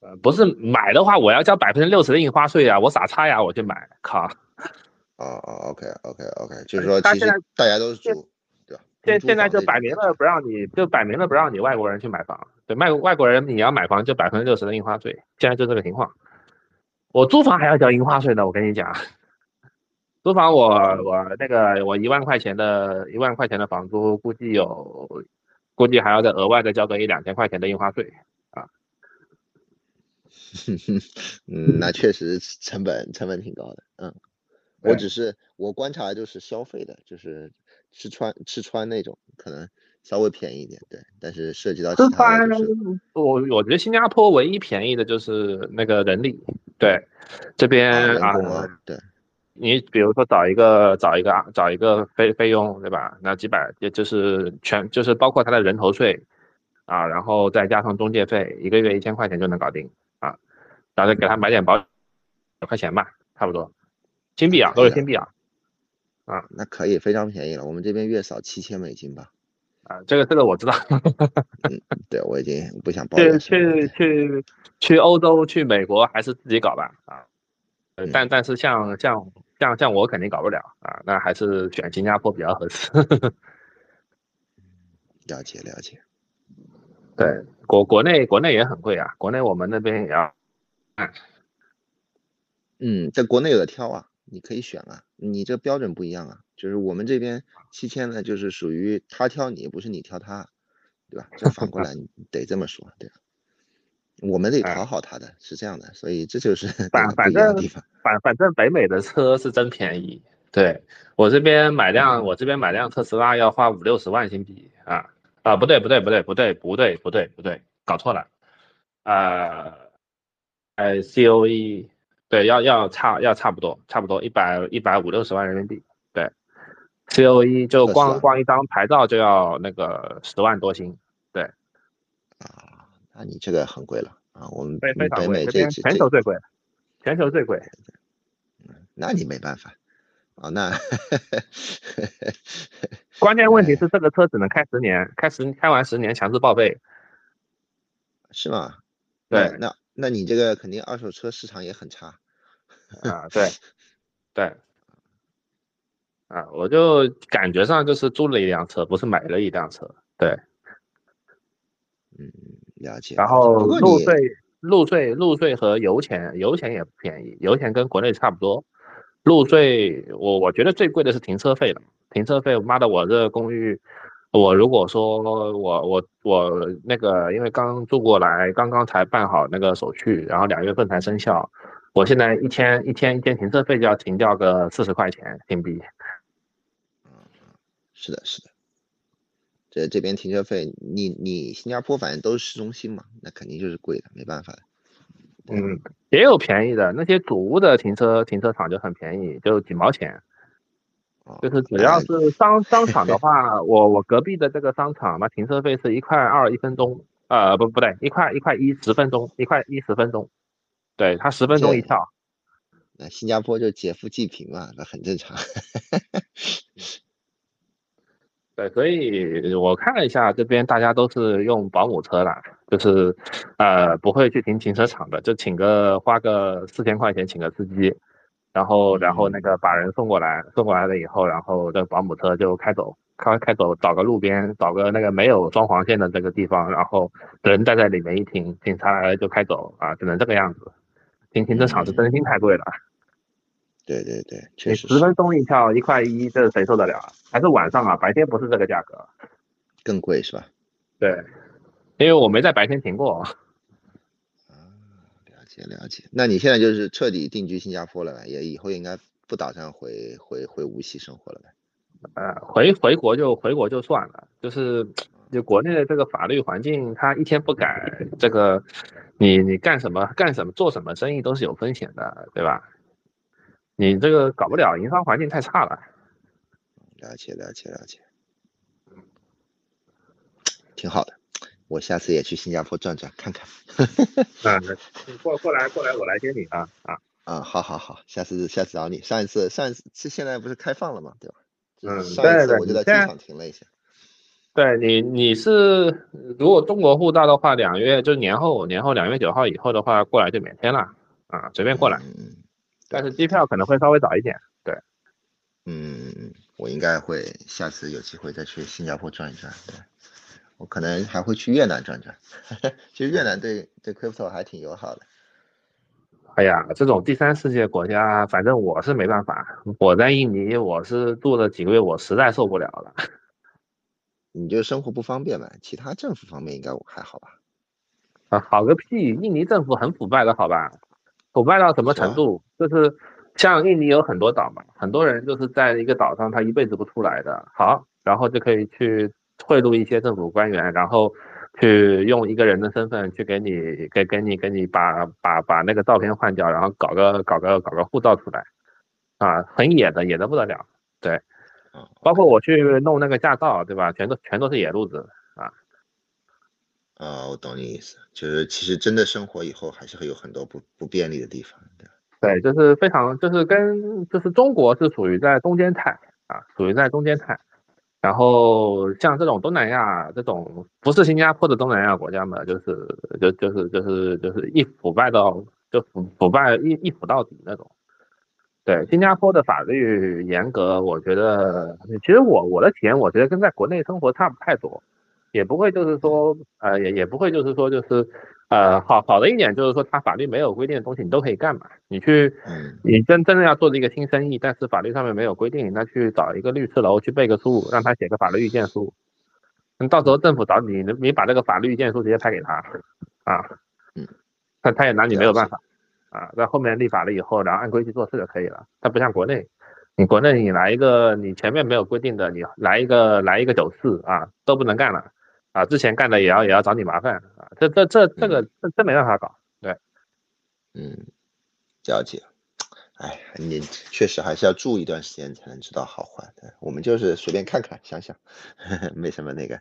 S2: 呃，不是买的话，我要交百分之六十的印花税啊，我傻叉呀，我去买，靠。
S3: 哦哦，OK OK OK，就是说其实
S2: 他现在
S3: 大家都是租，对吧？
S2: 现现在就摆明了不让你，就摆明了不让你外国人去买房。对，外外国人你要买房就百分之六十的印花税，现在就这个情况。我租房还要交印花税呢，我跟你讲。租房我我那个我一万块钱的一万块钱的房租，估计有，估计还要再额外再交个一两千块钱的印花税。(laughs)
S3: 嗯，那确实成本成本挺高的。嗯，我只是我观察的就是消费的，就是吃穿吃穿那种可能稍微便宜一点，对。但是涉及到其
S2: 吃
S3: 他就是，
S2: 我我觉得新加坡唯一便宜的就是那个人力，对，这边
S3: 啊对，
S2: 你比如说找一个找一个找一个费费用，对吧？那几百也就是全就是包括他的人头税啊，然后再加上中介费，一个月一千块钱就能搞定啊，然后再给他买点保九块钱吧，差不多，新币啊，都是新币啊啊
S3: 那可以非常便宜了。我们这边月扫七千美金吧。
S2: 啊，这个这个我知道，(laughs)
S3: 对，我已经不想抱
S2: 去
S3: 怨什么了。
S2: 去去去欧洲去美国还是自己搞吧啊，但但是像像像像我肯定搞不了啊，那还是选新加坡比较合适。
S3: 了解了解。(laughs)
S2: 对，国国内国内也很贵啊，国内我们那边也要，
S3: 嗯，在国内有的挑啊，你可以选啊，你这标准不一样啊。就是我们这边七千呢，就是属于他挑你，不是你挑他，对吧？这反过来 (laughs) 你得这么说，对吧？我们得
S2: 哎
S3: 讨好他的，是这样的，所以这就是
S2: 反 (laughs) 反正。反反正北美的车是真便宜，对我这边买辆我这边买辆特斯拉要花五六十万新币啊啊不对不对不对不对不对不对不对搞错了，呃呃 C O E 对要要差要差不多差不多一百一百五六十万人民币对。C O E 就光光一张牌照就要那个十万多新对。
S3: 啊，那你这个很贵了啊，我们北
S2: 贵这边
S3: 美这这
S2: 全球最贵全球最贵嗯
S3: 那你没办法啊，那 (laughs)
S2: 关键问题是 (laughs) 这个车只能开十年开十开完十年强制报废。
S3: 是吗？
S2: 对
S3: 那那那你这个肯定二手车市场也很差。
S2: 啊，(laughs) 对，对，啊，我就感觉上就是租了一辆车，不是买了一辆车，对，
S3: 嗯，了解。
S2: 然后路税、路税、路税和油钱，油钱也不便宜，油钱跟国内差不多，路税我我觉得最贵的是停车费了，停车费，妈的，我这公寓。我如果说我我我那个，因为刚住过来，刚刚才办好那个手续，然后两月份才生效，我现在一天一天一天停车费就要停掉个四十块钱新币。
S3: 是的，是的。这这边停车费，你你新加坡反正都是市中心嘛，那肯定就是贵的，没办法的。
S2: 嗯，也有便宜的，那些主屋的停车停车场就很便宜，就几毛钱。
S3: 哦
S2: 就是只要是商商场的 (laughs) 话，我我隔壁的这个商场，那停车费是一块二一分钟，呃不不对，一块一块一十分钟，一块一十分钟，对，他十分钟一
S3: 这
S2: 跳。
S3: 那新加坡就劫富济贫嘛，那很正常。
S2: 对，所以我看了一下，这边大家都是用保姆车啦，就是呃不会去停停车场的，就请个花个四千块钱请个司机，然后然后那个把人送过来，送过来了以后，然后这保姆车就开走，开开走，找个路边，找个那个没有装黄线的这个地方，然后人待在里面一停，警察来了就开走啊，只能这个样子。停停车场是真心太贵了，
S3: 对对对，确实是
S2: 十分钟一票一块一，这谁受得了啊？还是晚上啊，白天不是这个价格。
S3: 更贵是吧？
S2: 对，因为我没在白天停过。
S3: 啊，了解了解。那你现在就是彻底定居新加坡了呗？也以后应该不打算回回回无锡生活了呗？
S2: 呃，回回国就回国就算了，就是就国内的这个法律环境，它一天不改，这个你你干什么干什么做什么生意都是有风险的，对吧？你这个搞不了，营商环境太差了。
S3: 了解了解了解，挺好的。我下次也去新加坡转转看看。(laughs)
S2: 啊，你过过来过来，我来接你啊啊！
S3: 啊，好好好，下次下次找你。上一次上一次是现在不是开放了嘛，对吧？
S2: 嗯
S3: 上一次我就在机场停了一下。
S2: 对你你是如果中国护照的话，两月就年后年后两月九号以后的话，过来就免签了啊，随便过来。
S3: 嗯嗯
S2: 但是机票可能会稍微早一点。对，
S3: 嗯，我应该会下次有机会再去新加坡转一转。对，我可能还会去越南转转。(laughs) 其实越南对对 crypto 还挺友好的。
S2: 哎呀，这种第三世界国家，反正我是没办法。我在印尼，我是住了几个月，我实在受不了了。(laughs)
S3: 你就生活不方便嘛，其他政府方面应该我还好吧？
S2: 啊，好个屁！印尼政府很腐败的，好吧？腐败到什么程度？就是像印尼有很多岛嘛，很多人就是在一个岛上，他一辈子不出来的。好，然后就可以去贿赂一些政府官员，然后去用一个人的身份去给你给给你给你把把把那个照片换掉，然后搞个搞个搞个护照出来，啊，很野的，野的不得了。对，
S3: 嗯，
S2: 包括我去弄那个驾照，对吧？全都全都是野路子啊。
S3: 啊，我懂你意思，就是其实真的生活以后还是会有很多不不便利的地方。对，
S2: 对，就是非常，就是跟就是中国是属于在中间态啊，属于在中间态。然后像这种东南亚这种不是新加坡的东南亚国家嘛，就是就就是就是就是一腐败到就腐腐败一一腐到底那种。对，新加坡的法律严格，我觉得其实我我的体验，我觉得跟在国内生活差不太多，也不会就是说呃也也不会就是说就是呃好好的一点就是说它法律没有规定的东西你都可以干嘛，你去
S3: 嗯
S2: 你真真的要做这个新生意，但是法律上面没有规定，那去找一个律师楼去背个书，让他写个法律意见书。那到时候政府找你，你你把这个法律意见书直接拍给他，啊，
S3: 嗯，
S2: 他他也拿你没有办法，啊，在后面立法了以后，然后按规矩做事就可以了。他不像国内，你国内你来一个，你前面没有规定的，你来一个来一个九四啊，都不能干了啊，之前干的也要也要找你麻烦啊，这这这这个这这没办法搞，对，
S3: 嗯，了解。哎，你确实还是要住一段时间才能知道好坏。对，我们就是随便看看想想，(laughs) 没什么那个。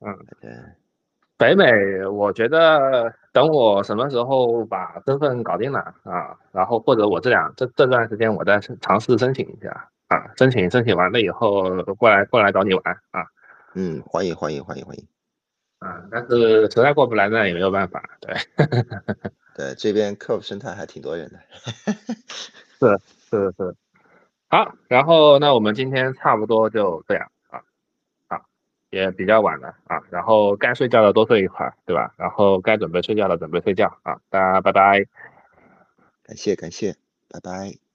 S2: 嗯，
S3: 对。
S2: 北美，我觉得等我什么时候把身份搞定了啊，然后或者我这两这这段时间我再尝试申请一下啊，申请申请完了以后过来过来找你玩啊。
S3: 嗯，欢迎欢迎欢迎欢迎。
S2: 啊，但是实在过不来那也没有办法，对。(laughs)
S3: 对，这边 Curve 生态还挺多人的。
S2: 是是是。好，然后那我们今天差不多就这样。啊也比较晚了啊，然后该睡觉的多睡一会儿，对吧？然后该准备睡觉的准备睡觉啊，大家拜拜，
S3: 感谢感谢，拜拜。